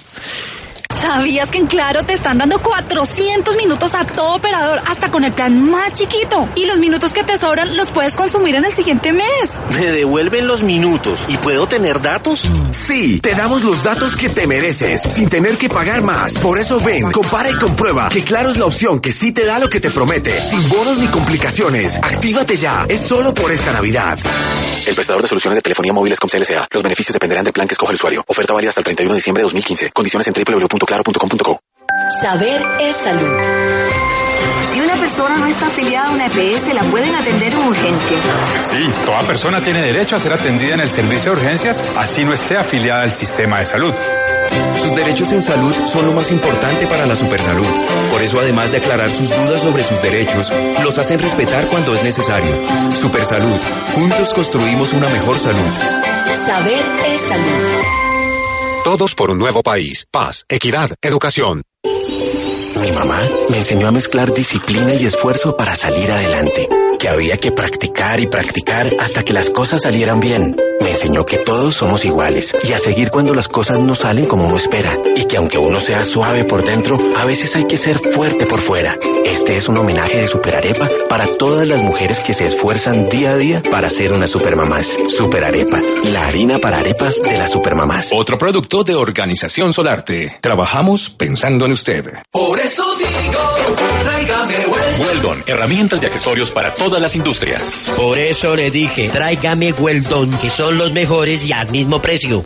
¿Sabías que en Claro te están dando 400 minutos a todo operador, hasta con el plan más chiquito? Y los minutos que te sobran los puedes consumir en el siguiente mes. ¿Me devuelven los minutos y puedo tener datos? Sí, te damos los datos que te mereces, sin tener que pagar más. Por eso ven, compara y comprueba que Claro es la opción que sí te da lo que te promete, sin bonos ni complicaciones. Actívate ya, es solo por esta Navidad. El prestador de soluciones de telefonía móviles con CLCA. Los beneficios dependerán del plan que escoja el usuario. Oferta válida hasta el 31 de diciembre de 2015. Condiciones en www.claro.com.co. Saber es salud. Si una persona no está afiliada a una EPS, la pueden atender en urgencia. Sí, toda persona tiene derecho a ser atendida en el servicio de urgencias, así no esté afiliada al sistema de salud. Sus derechos en salud son lo más importante para la supersalud. Por eso, además de aclarar sus dudas sobre sus derechos, los hacen respetar cuando es necesario. Supersalud. Juntos construimos una mejor salud. Saber es salud. Todos por un nuevo país. Paz, equidad, educación. Mi mamá me enseñó a mezclar disciplina y esfuerzo para salir adelante. Que había que practicar y practicar hasta que las cosas salieran bien. Me enseñó que todos somos iguales y a seguir cuando las cosas no salen como uno espera. Y que aunque uno sea suave por dentro, a veces hay que ser fuerte por fuera. Este es un homenaje de Superarepa para todas las mujeres que se esfuerzan día a día para ser unas supermamás. Superarepa, la harina para arepas de las supermamás. Otro producto de Organización Solarte. Trabajamos pensando en usted. Por eso digo, tráigame Weldon, herramientas y accesorios para todas las industrias. Por eso le dije, tráigame Weldon, que son los mejores y al mismo precio.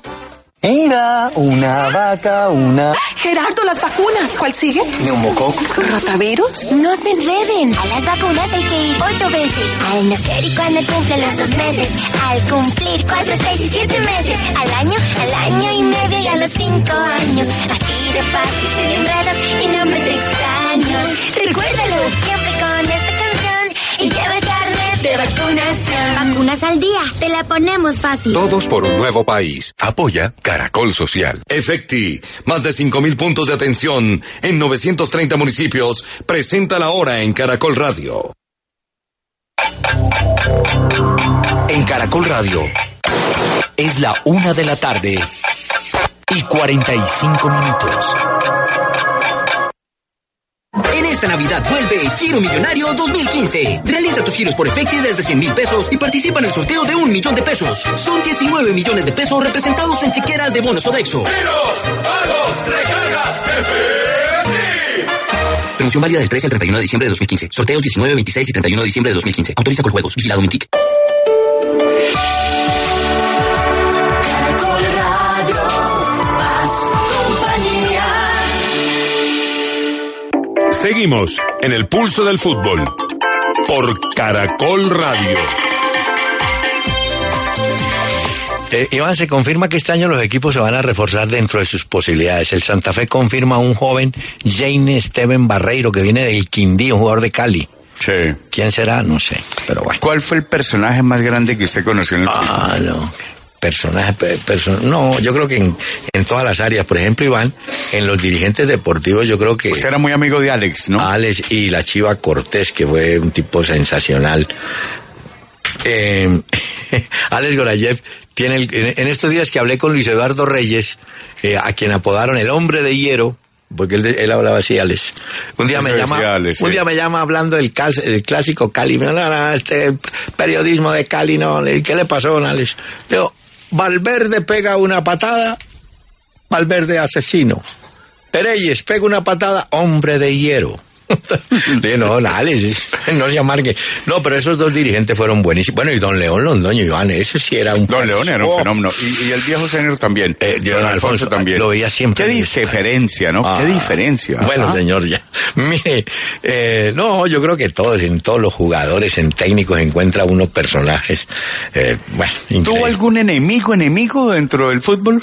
Era una vaca, una... Gerardo, las vacunas. ¿Cuál sigue? Neumococo. ¿Rotavirus? No se enreden. A las vacunas hay que ir ocho veces. Al nacer y cuando cumple los dos meses. Al cumplir cuatro, seis y siete meses. Al año, al año y medio y a los cinco años. Así de fácil, sin enredos y nombres extraños. Recuérdalo siempre con esta canción. Y carnet de vacunación. Vacunas al día. Te la ponemos fácil. Todos por un nuevo país. Apoya Caracol Social. Efecti, más de 5.000 puntos de atención en 930 municipios, presenta la hora en Caracol Radio. En Caracol Radio es la una de la tarde y 45 minutos. Esta Navidad vuelve el Giro Millonario 2015. Realiza tus giros por efecto desde 100 mil pesos y participa en el sorteo de un millón de pesos. Son 19 millones de pesos representados en chequeras de bonos Sodexo. ¡Pagos! ¡Recargas! Promoción válida del 13 al 31 de diciembre de 2015. Sorteos 19, 26 y 31 de diciembre de 2015. Autoriza con juegos. Vigilado Mintic. Seguimos en el pulso del fútbol por Caracol Radio. Eh, Iván, se confirma que este año los equipos se van a reforzar dentro de sus posibilidades. El Santa Fe confirma a un joven, Jane Steven Barreiro, que viene del Quindío, un jugador de Cali. Sí. ¿Quién será? No sé, pero bueno. ¿Cuál fue el personaje más grande que usted conoció en el Ah, no. Personaje, pe- perso- no, yo creo que en, en todas las áreas, por ejemplo, Iván, en los dirigentes deportivos, yo creo que... Usted era muy amigo de Alex, ¿no? Alex y la Chiva Cortés, que fue un tipo sensacional. Eh, Alex Gorayev tiene el- en, estos días que hablé con Luis Eduardo Reyes, eh, a quien apodaron el hombre de hierro, porque él, él hablaba así, Alex. Un día Eso me llama, Alex, un sí. día me llama hablando del, cal- el clásico Cali. Me dijo, no, no, este periodismo de Cali, no, ¿qué le pasó, Alex? Digo, Valverde pega una patada, Valverde asesino. Pereyes pega una patada, hombre de hierro. No, Alex, no se amargue. No, pero esos dos dirigentes fueron buenísimos. Bueno, y don León Londoño, Iván, ese sí era un... Don León era un Oh, fenómeno. Y, y el viejo señor también. Eh, don don Alfonso, Alfonso, también. lo veía siempre Qué diferencia, ¿no? Ah. Qué diferencia. Bueno, Ajá. señor, ya. Mire, eh, no, yo creo que todos, en todos los jugadores, en técnicos, encuentra unos personajes, eh, bueno, ¿Tuvo increíble. algún enemigo, enemigo dentro del fútbol?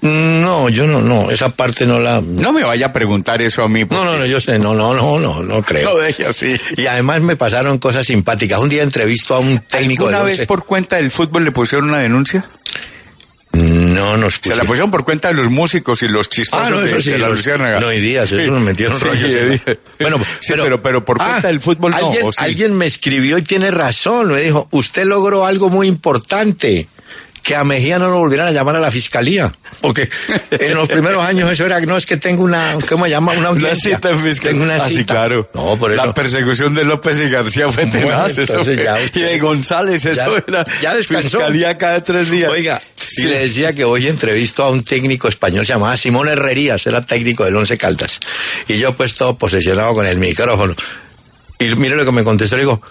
No, yo no, no, esa parte no la... No me vaya a preguntar eso a mí. No, no, no, yo sé, no, no, no, no, no creo. No deje así. Y además me pasaron cosas simpáticas. Un día entrevisto a un técnico ¿Alguna del vez por cuenta del fútbol le pusieron una denuncia? No nos Se la pusieron. pusieron por cuenta de los músicos y los chistosos Ah, no, de, eso sí, de la los- Luciérnaga. no, y días, eso nos metieron rollos Bueno, sí, pero, pero por cuenta Ah, del fútbol no. alguien, ¿o sí? alguien me escribió y tiene razón. Me dijo, usted logró algo muy importante. Que a Mejía no lo volvieran a llamar a la fiscalía. Porque en los primeros años eso era, no es que tengo una, ¿cómo se llama? Una Una audiencia. cita en fiscal- Tengo una Ah, sí, cita. claro. No, por eso. La persecución de López y García fue Bueno, tenaz. eso entonces fue- ya usted- y de González, eso ya- era. ya descansó. Fiscalía cada tres días. Oiga, Sí. y le decía que hoy entrevisto a un técnico español, se llamaba Simón Herrerías, era técnico del Once Caldas. Y yo pues todo posesionado con el micrófono. Y mire lo que me contestó, le digo,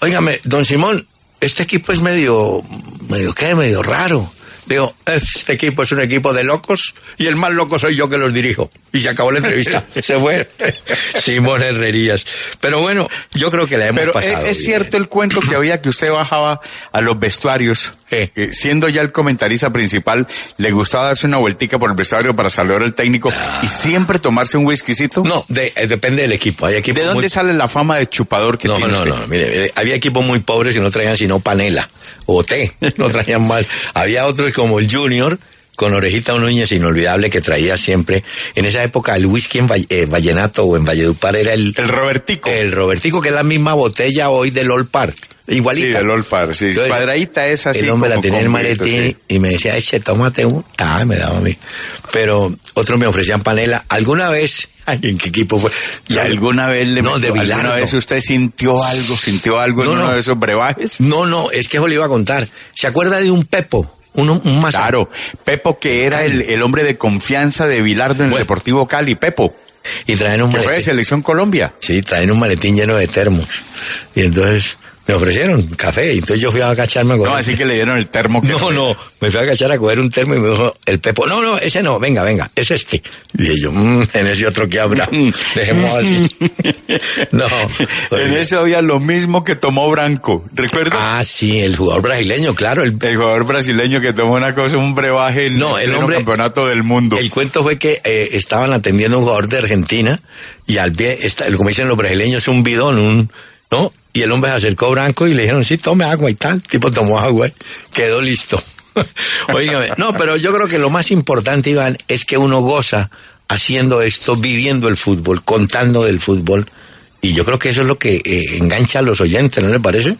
óigame, don Simón, este equipo es medio, medio qué, medio raro. Digo, este equipo es un equipo de locos y el más loco soy yo que los dirijo. Y se acabó la entrevista. se fue. Simón Herrerías. Pero bueno, yo creo que la hemos Pero pasado. es, es cierto el cuento que había que usted bajaba a los vestuarios, Eh. eh, siendo ya el comentarista principal, le gustaba darse una vueltica por el vestuario para saludar al técnico y siempre tomarse un whiskycito. No, de- eh, depende del equipo. Hay equipos ¿De dónde muy- sale la fama de chupador que No, tiene no, usted? no, mire, había equipos muy pobres que no traían sino panela o té, no traían mal. Había otros como el Junior, con Orejita Núñez, inolvidable, que traía siempre. En esa época el whisky en Valle- eh, Vallenato o en Valledupar era el... El Robertico. El Robertico, que es la misma botella hoy del Olpar. Igualita. Sí, del Olpar, sí. Entonces, Cuadradita es así. el hombre la tenía en el maletín sí. y me decía, eche, tómate un. Ah, me daba a mí. Pero otros me ofrecían panela. ¿Alguna vez? Ay, ¿en qué equipo fue? ¿Y alguna vez le No, de metió- Bilardo. ¿Alguna vez usted sintió algo, sintió algo No, en uno no. de esos brebajes? No, no, es que eso le iba a contar. ¿Se acuerda de un Pepo? Un, un más. Claro, Pepo que era el, el hombre de confianza de Bilardo en el Deportivo Cali, Pepo, Y traen un que fue de maletín. Selección Colombia. Sí, traen un maletín lleno de termos. Y entonces me ofrecieron café. Y entonces yo fui a agacharme a coger. No, así que le dieron el termo. que No, no, me fui a agachar a coger un termo y me dijo el Pepo, no, no, ese no, venga, venga, es este. Y dije yo, "Mm, en ese otro que habrá, dejemos así. no. En eso había lo mismo que tomó Branco, ¿recuerda? Ah, sí, el jugador brasileño, claro. El, El jugador brasileño que tomó una cosa, un brebaje en No, el hombre- campeonato del mundo. el cuento fue que eh, estaban atendiendo a un jugador de Argentina y al pie, está, como dicen los brasileños, un bidón, un, ¿no? Y el hombre se acercó Branco y le dijeron, sí, tome agua y tal. Tipo tomó agua y quedó listo. Oígame, no, pero yo creo que lo más importante, Iván, es que uno goza haciendo esto, viviendo el fútbol, contando del fútbol. Y yo creo que eso es lo que eh, engancha a los oyentes, ¿no le parece?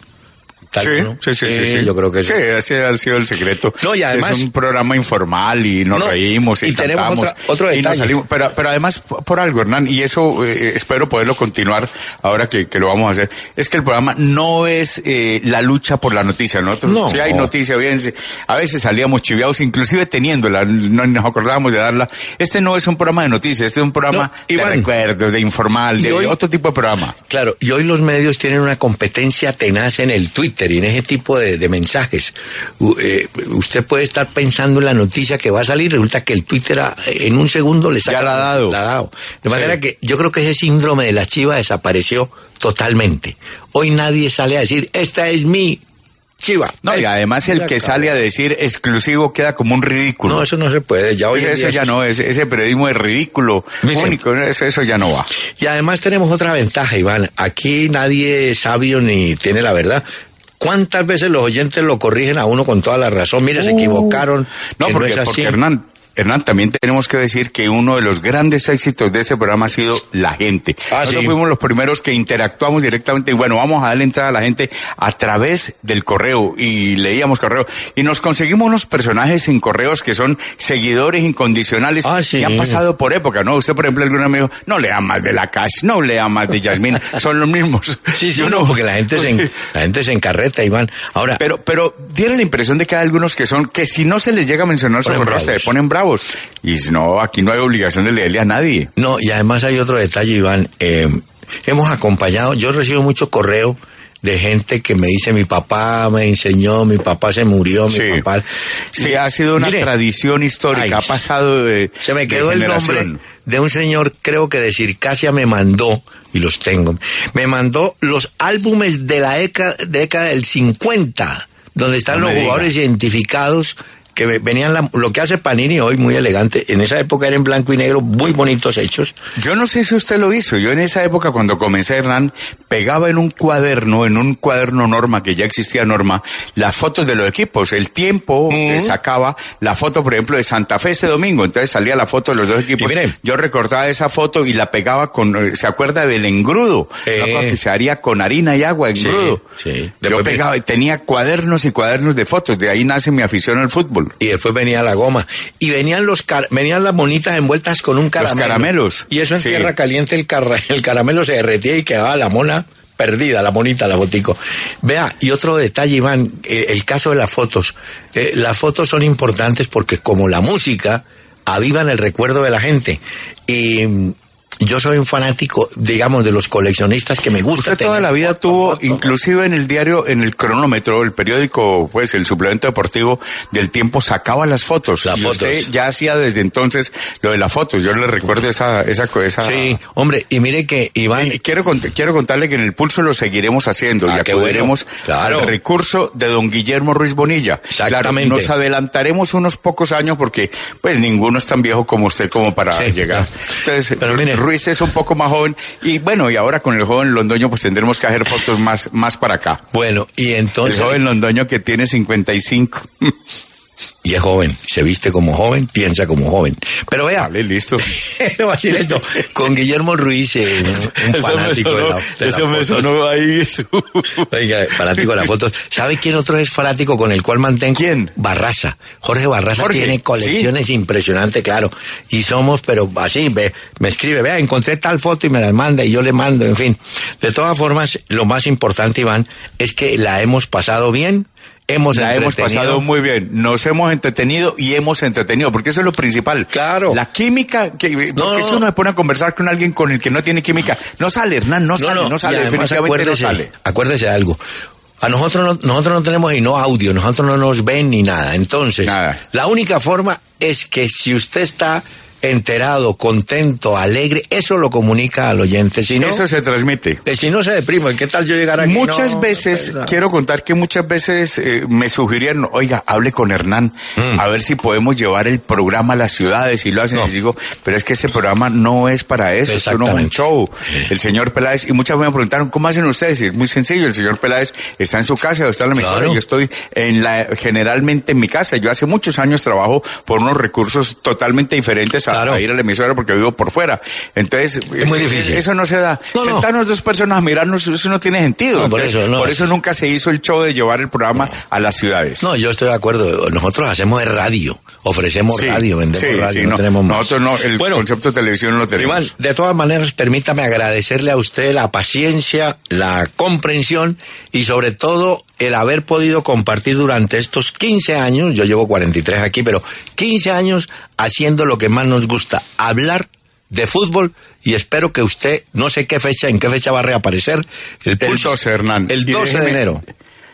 Tal, Sí, ¿no? sí, sí, sí, sí. Yo creo que sí. sí. ese ha sido el secreto. No, y además- Es un programa informal y nos No, reímos y, y tenemos cantamos otra- otro y nos detalle. salimos. Pero, pero además, por algo, Hernán, y eso eh, espero poderlo continuar ahora que, que lo vamos a hacer, es que el programa no es eh, la lucha por la noticia. Nosotros, No. si hay noticia, bien, a veces salíamos chiviados, inclusive teniéndola, no nos acordábamos de darla. Este no es un programa de noticias, este es un programa No, de recuerdos, de informal, de hoy- otro tipo de programa. Claro, y hoy los medios tienen una competencia tenaz en el Twitter y en ese tipo de, de mensajes. U- eh, usted puede estar pensando en la noticia que va a salir, resulta que el Twitter en un segundo le saca. Ya la ha dado. La ha dado. De manera Sí. que yo creo que ese síndrome de la chiva desapareció totalmente. Hoy nadie sale a decir, esta es mi chiva. No, y además el que sale a decir exclusivo queda como un ridículo. No, eso no se puede. Ya hoy ese ya eso- no, ese, ese periodismo es ridículo, único, eso, eso ya no va. Y además tenemos otra ventaja, Iván. Aquí nadie es sabio ni tiene la verdad. ¿Cuántas veces los oyentes lo corrigen a uno con toda la razón? Mire, se Uh. equivocaron. No, que porque, es así. porque Hernán, Hernán, también tenemos que decir que uno de los grandes éxitos de este programa ha sido la gente. Nosotros sí. fuimos los primeros que interactuamos directamente y bueno, vamos a darle entrada a la gente a través del correo y leíamos correo y nos conseguimos unos personajes en correos que son seguidores incondicionales que han pasado por época, ¿no? Usted, por ejemplo, alguna me dijo, no lea más de la Cash, no lea más de Yasmín, son los mismos. Sí, sí, no, porque la gente se, en- la gente se encarreta, Iván. Ahora, Pero, pero tiene la impresión de que hay algunos que son, que si no se les llega a mencionar su correo, se bravos. ponen bravos. Y si no, aquí no hay obligación de leerle a nadie. No, y además hay otro detalle, Iván. Eh, hemos acompañado, yo recibo mucho correo de gente que me dice mi papá me enseñó, mi papá se murió, mi Sí. papá. Sí, ha sido una Mire, tradición histórica, ay, ha pasado de. Se me quedó el nombre de un señor, creo que de Circasia me mandó, y los tengo, me mandó los álbumes de la década, década del 50, donde están No los diga. jugadores identificados que ve- venían la- lo que hace Panini hoy muy elegante. En esa época era en blanco y negro, muy bonitos hechos. Yo no sé si usted lo hizo. Yo en esa época, cuando comencé, Hernán, pegaba en un cuaderno, en un cuaderno norma, que ya existía norma, las fotos de los equipos. El tiempo eh, sacaba la foto, por ejemplo, de Santa Fe este domingo. Entonces salía la foto de los dos equipos. Yo recortaba esa foto y la pegaba con, eh, ¿se acuerda del engrudo? Eh. Que se haría con harina y agua, Sí, engrudo. sí. Yo Después- pegaba y tenía cuadernos y cuadernos de fotos. De ahí nace mi afición al fútbol. Y después venía la goma. Y venían los car- venían las monitas envueltas con un caramelo. caramelos. Y eso en Sí. tierra caliente el, carra- el caramelo se derretía y quedaba la mona perdida, la monita, la botico. Vea, y otro detalle, Iván, eh, el caso de las fotos. Eh, las fotos son importantes porque como la música avivan el recuerdo de la gente. Y yo soy un fanático, digamos, de los coleccionistas que me gusta. Usted toda la vida tuvo, inclusive en el diario, en el cronómetro, el periódico, pues el suplemento deportivo del tiempo sacaba las fotos. Las y fotos. usted ya hacía desde entonces lo de las fotos. Yo le recuerdo esa, esa, esa. Sí, hombre, y mire que Iván. Y quiero, quiero contarle que en el pulso lo seguiremos haciendo Ah, y acudiremos bueno. Claro. al recurso de don Guillermo Ruiz Bonilla. Exactamente. Claro, nos adelantaremos unos pocos años porque pues ninguno es tan viejo como usted como para Sí, llegar. claro. Entonces, Ruiz es un poco más joven y bueno, y ahora con el joven londoño pues tendremos que hacer fotos más, más para acá. Bueno, y entonces. El joven londoño que tiene 55. y es joven, se viste como joven, piensa como joven. Pero vea, Vale, listo. voy a decir esto, con Guillermo Ruiz, eh, un Eso me fanático de, la, de eso las me fotos. sonó ahí. Oiga, fanático de las fotos. ¿Sabe quién otro es fanático con el cual mantengo? ¿Quién? Barraza. Jorge Barraza Jorge, tiene colecciones impresionantes, claro. Y somos, pero así, ve, me escribe, vea, encontré tal foto y me la manda y yo le mando, en fin. De todas formas, lo más importante, Iván, es que la hemos pasado bien. Hemos La hemos pasado muy bien, nos hemos entretenido y hemos entretenido, porque eso es lo principal. Claro. La química, que, porque no. si uno se pone a conversar con alguien con el que no tiene química, no sale, Hernán, no, sale, no, sale, definitivamente no acuérdese, sale. acuérdese de algo. A nosotros no, nosotros no tenemos y no audio, nosotros no nos ven ni nada. Entonces, la única forma es que si usted está enterado, contento, alegre, eso lo comunica al oyente. Si no, Eso se transmite. eh, si no se deprime, ¿qué tal yo llegar aquí? Muchas No, veces, no, no. quiero contar que muchas veces eh, me sugirieron, oiga, hable con Hernán, Mm. a ver si podemos llevar el programa a las ciudades y lo hacen. Y digo, pero es que este programa no es para eso, es no es un show. El señor Peláez, y muchas veces me preguntaron, ¿cómo hacen ustedes? Y es muy sencillo, el señor Peláez está en su casa, está en la emisora, Claro. yo estoy en la, generalmente en mi casa. Yo hace muchos años trabajo por unos recursos totalmente diferentes a, a ir a la emisora porque vivo por fuera. Entonces, Es muy difícil. Eso no se da. No, no. Sentarnos dos personas a mirarnos, eso no tiene sentido. No, por eso, por eso nunca se hizo el show de llevar el programa a las ciudades. No, yo estoy de acuerdo. Nosotros hacemos radio, ofrecemos Sí, radio, vendemos sí, radio, sí, no, tenemos más. Nosotros no, el concepto de televisión no lo tenemos. Iván, de todas maneras, permítame agradecerle a usted la paciencia, la comprensión y sobre todo el haber podido compartir durante estos 15 años, yo llevo 43 aquí, pero 15 años haciendo lo que más nos gusta, hablar de fútbol y espero que usted, no sé qué fecha, en qué fecha va a reaparecer, el, El pulso- 12, Hernán. El Y 12 de enero.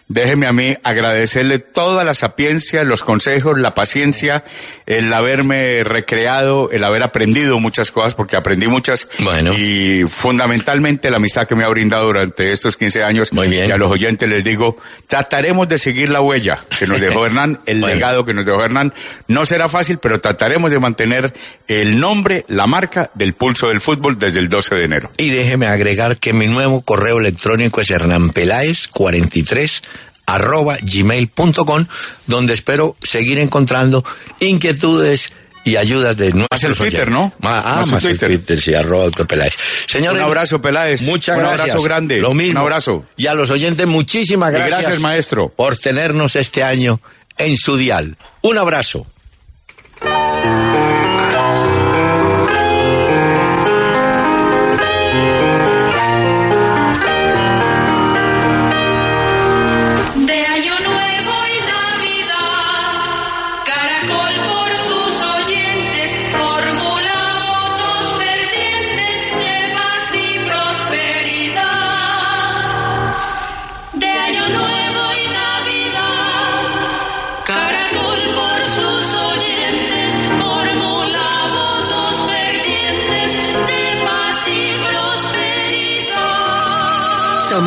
Déjeme a mí agradecerle toda la sapiencia, los consejos, la paciencia, el haberme recreado, el haber aprendido muchas cosas, porque aprendí muchas. Y fundamentalmente la amistad que me ha brindado durante estos 15 años. Muy bien. Y a los oyentes les digo, trataremos de seguir la huella que nos dejó Hernán, el legado que nos dejó Hernán. No será fácil, pero trataremos de mantener el nombre, la marca del pulso del fútbol desde el 12 de enero. Y déjeme agregar que mi nuevo correo electrónico es hernanpeláez43 arroba gmail.com donde espero seguir encontrando inquietudes y ayudas de nuestros Más el Twitter. ¿no? Ah, Más más, el Twitter. Twitter, sí, arroba doctor Peláez. Señores, Un abrazo, Peláez. Muchas Un gracias. abrazo grande. Lo mismo. Un abrazo. Y a los oyentes, muchísimas Y gracias. gracias, maestro. Por tenernos este año en su dial. Un abrazo.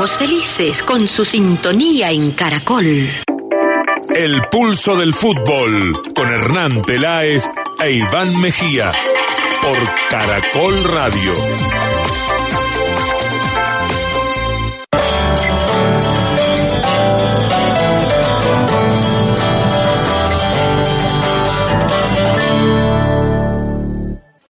Felices con su sintonía en Caracol. El pulso del fútbol con Hernán Peláez e Iván Mejía por Caracol Radio.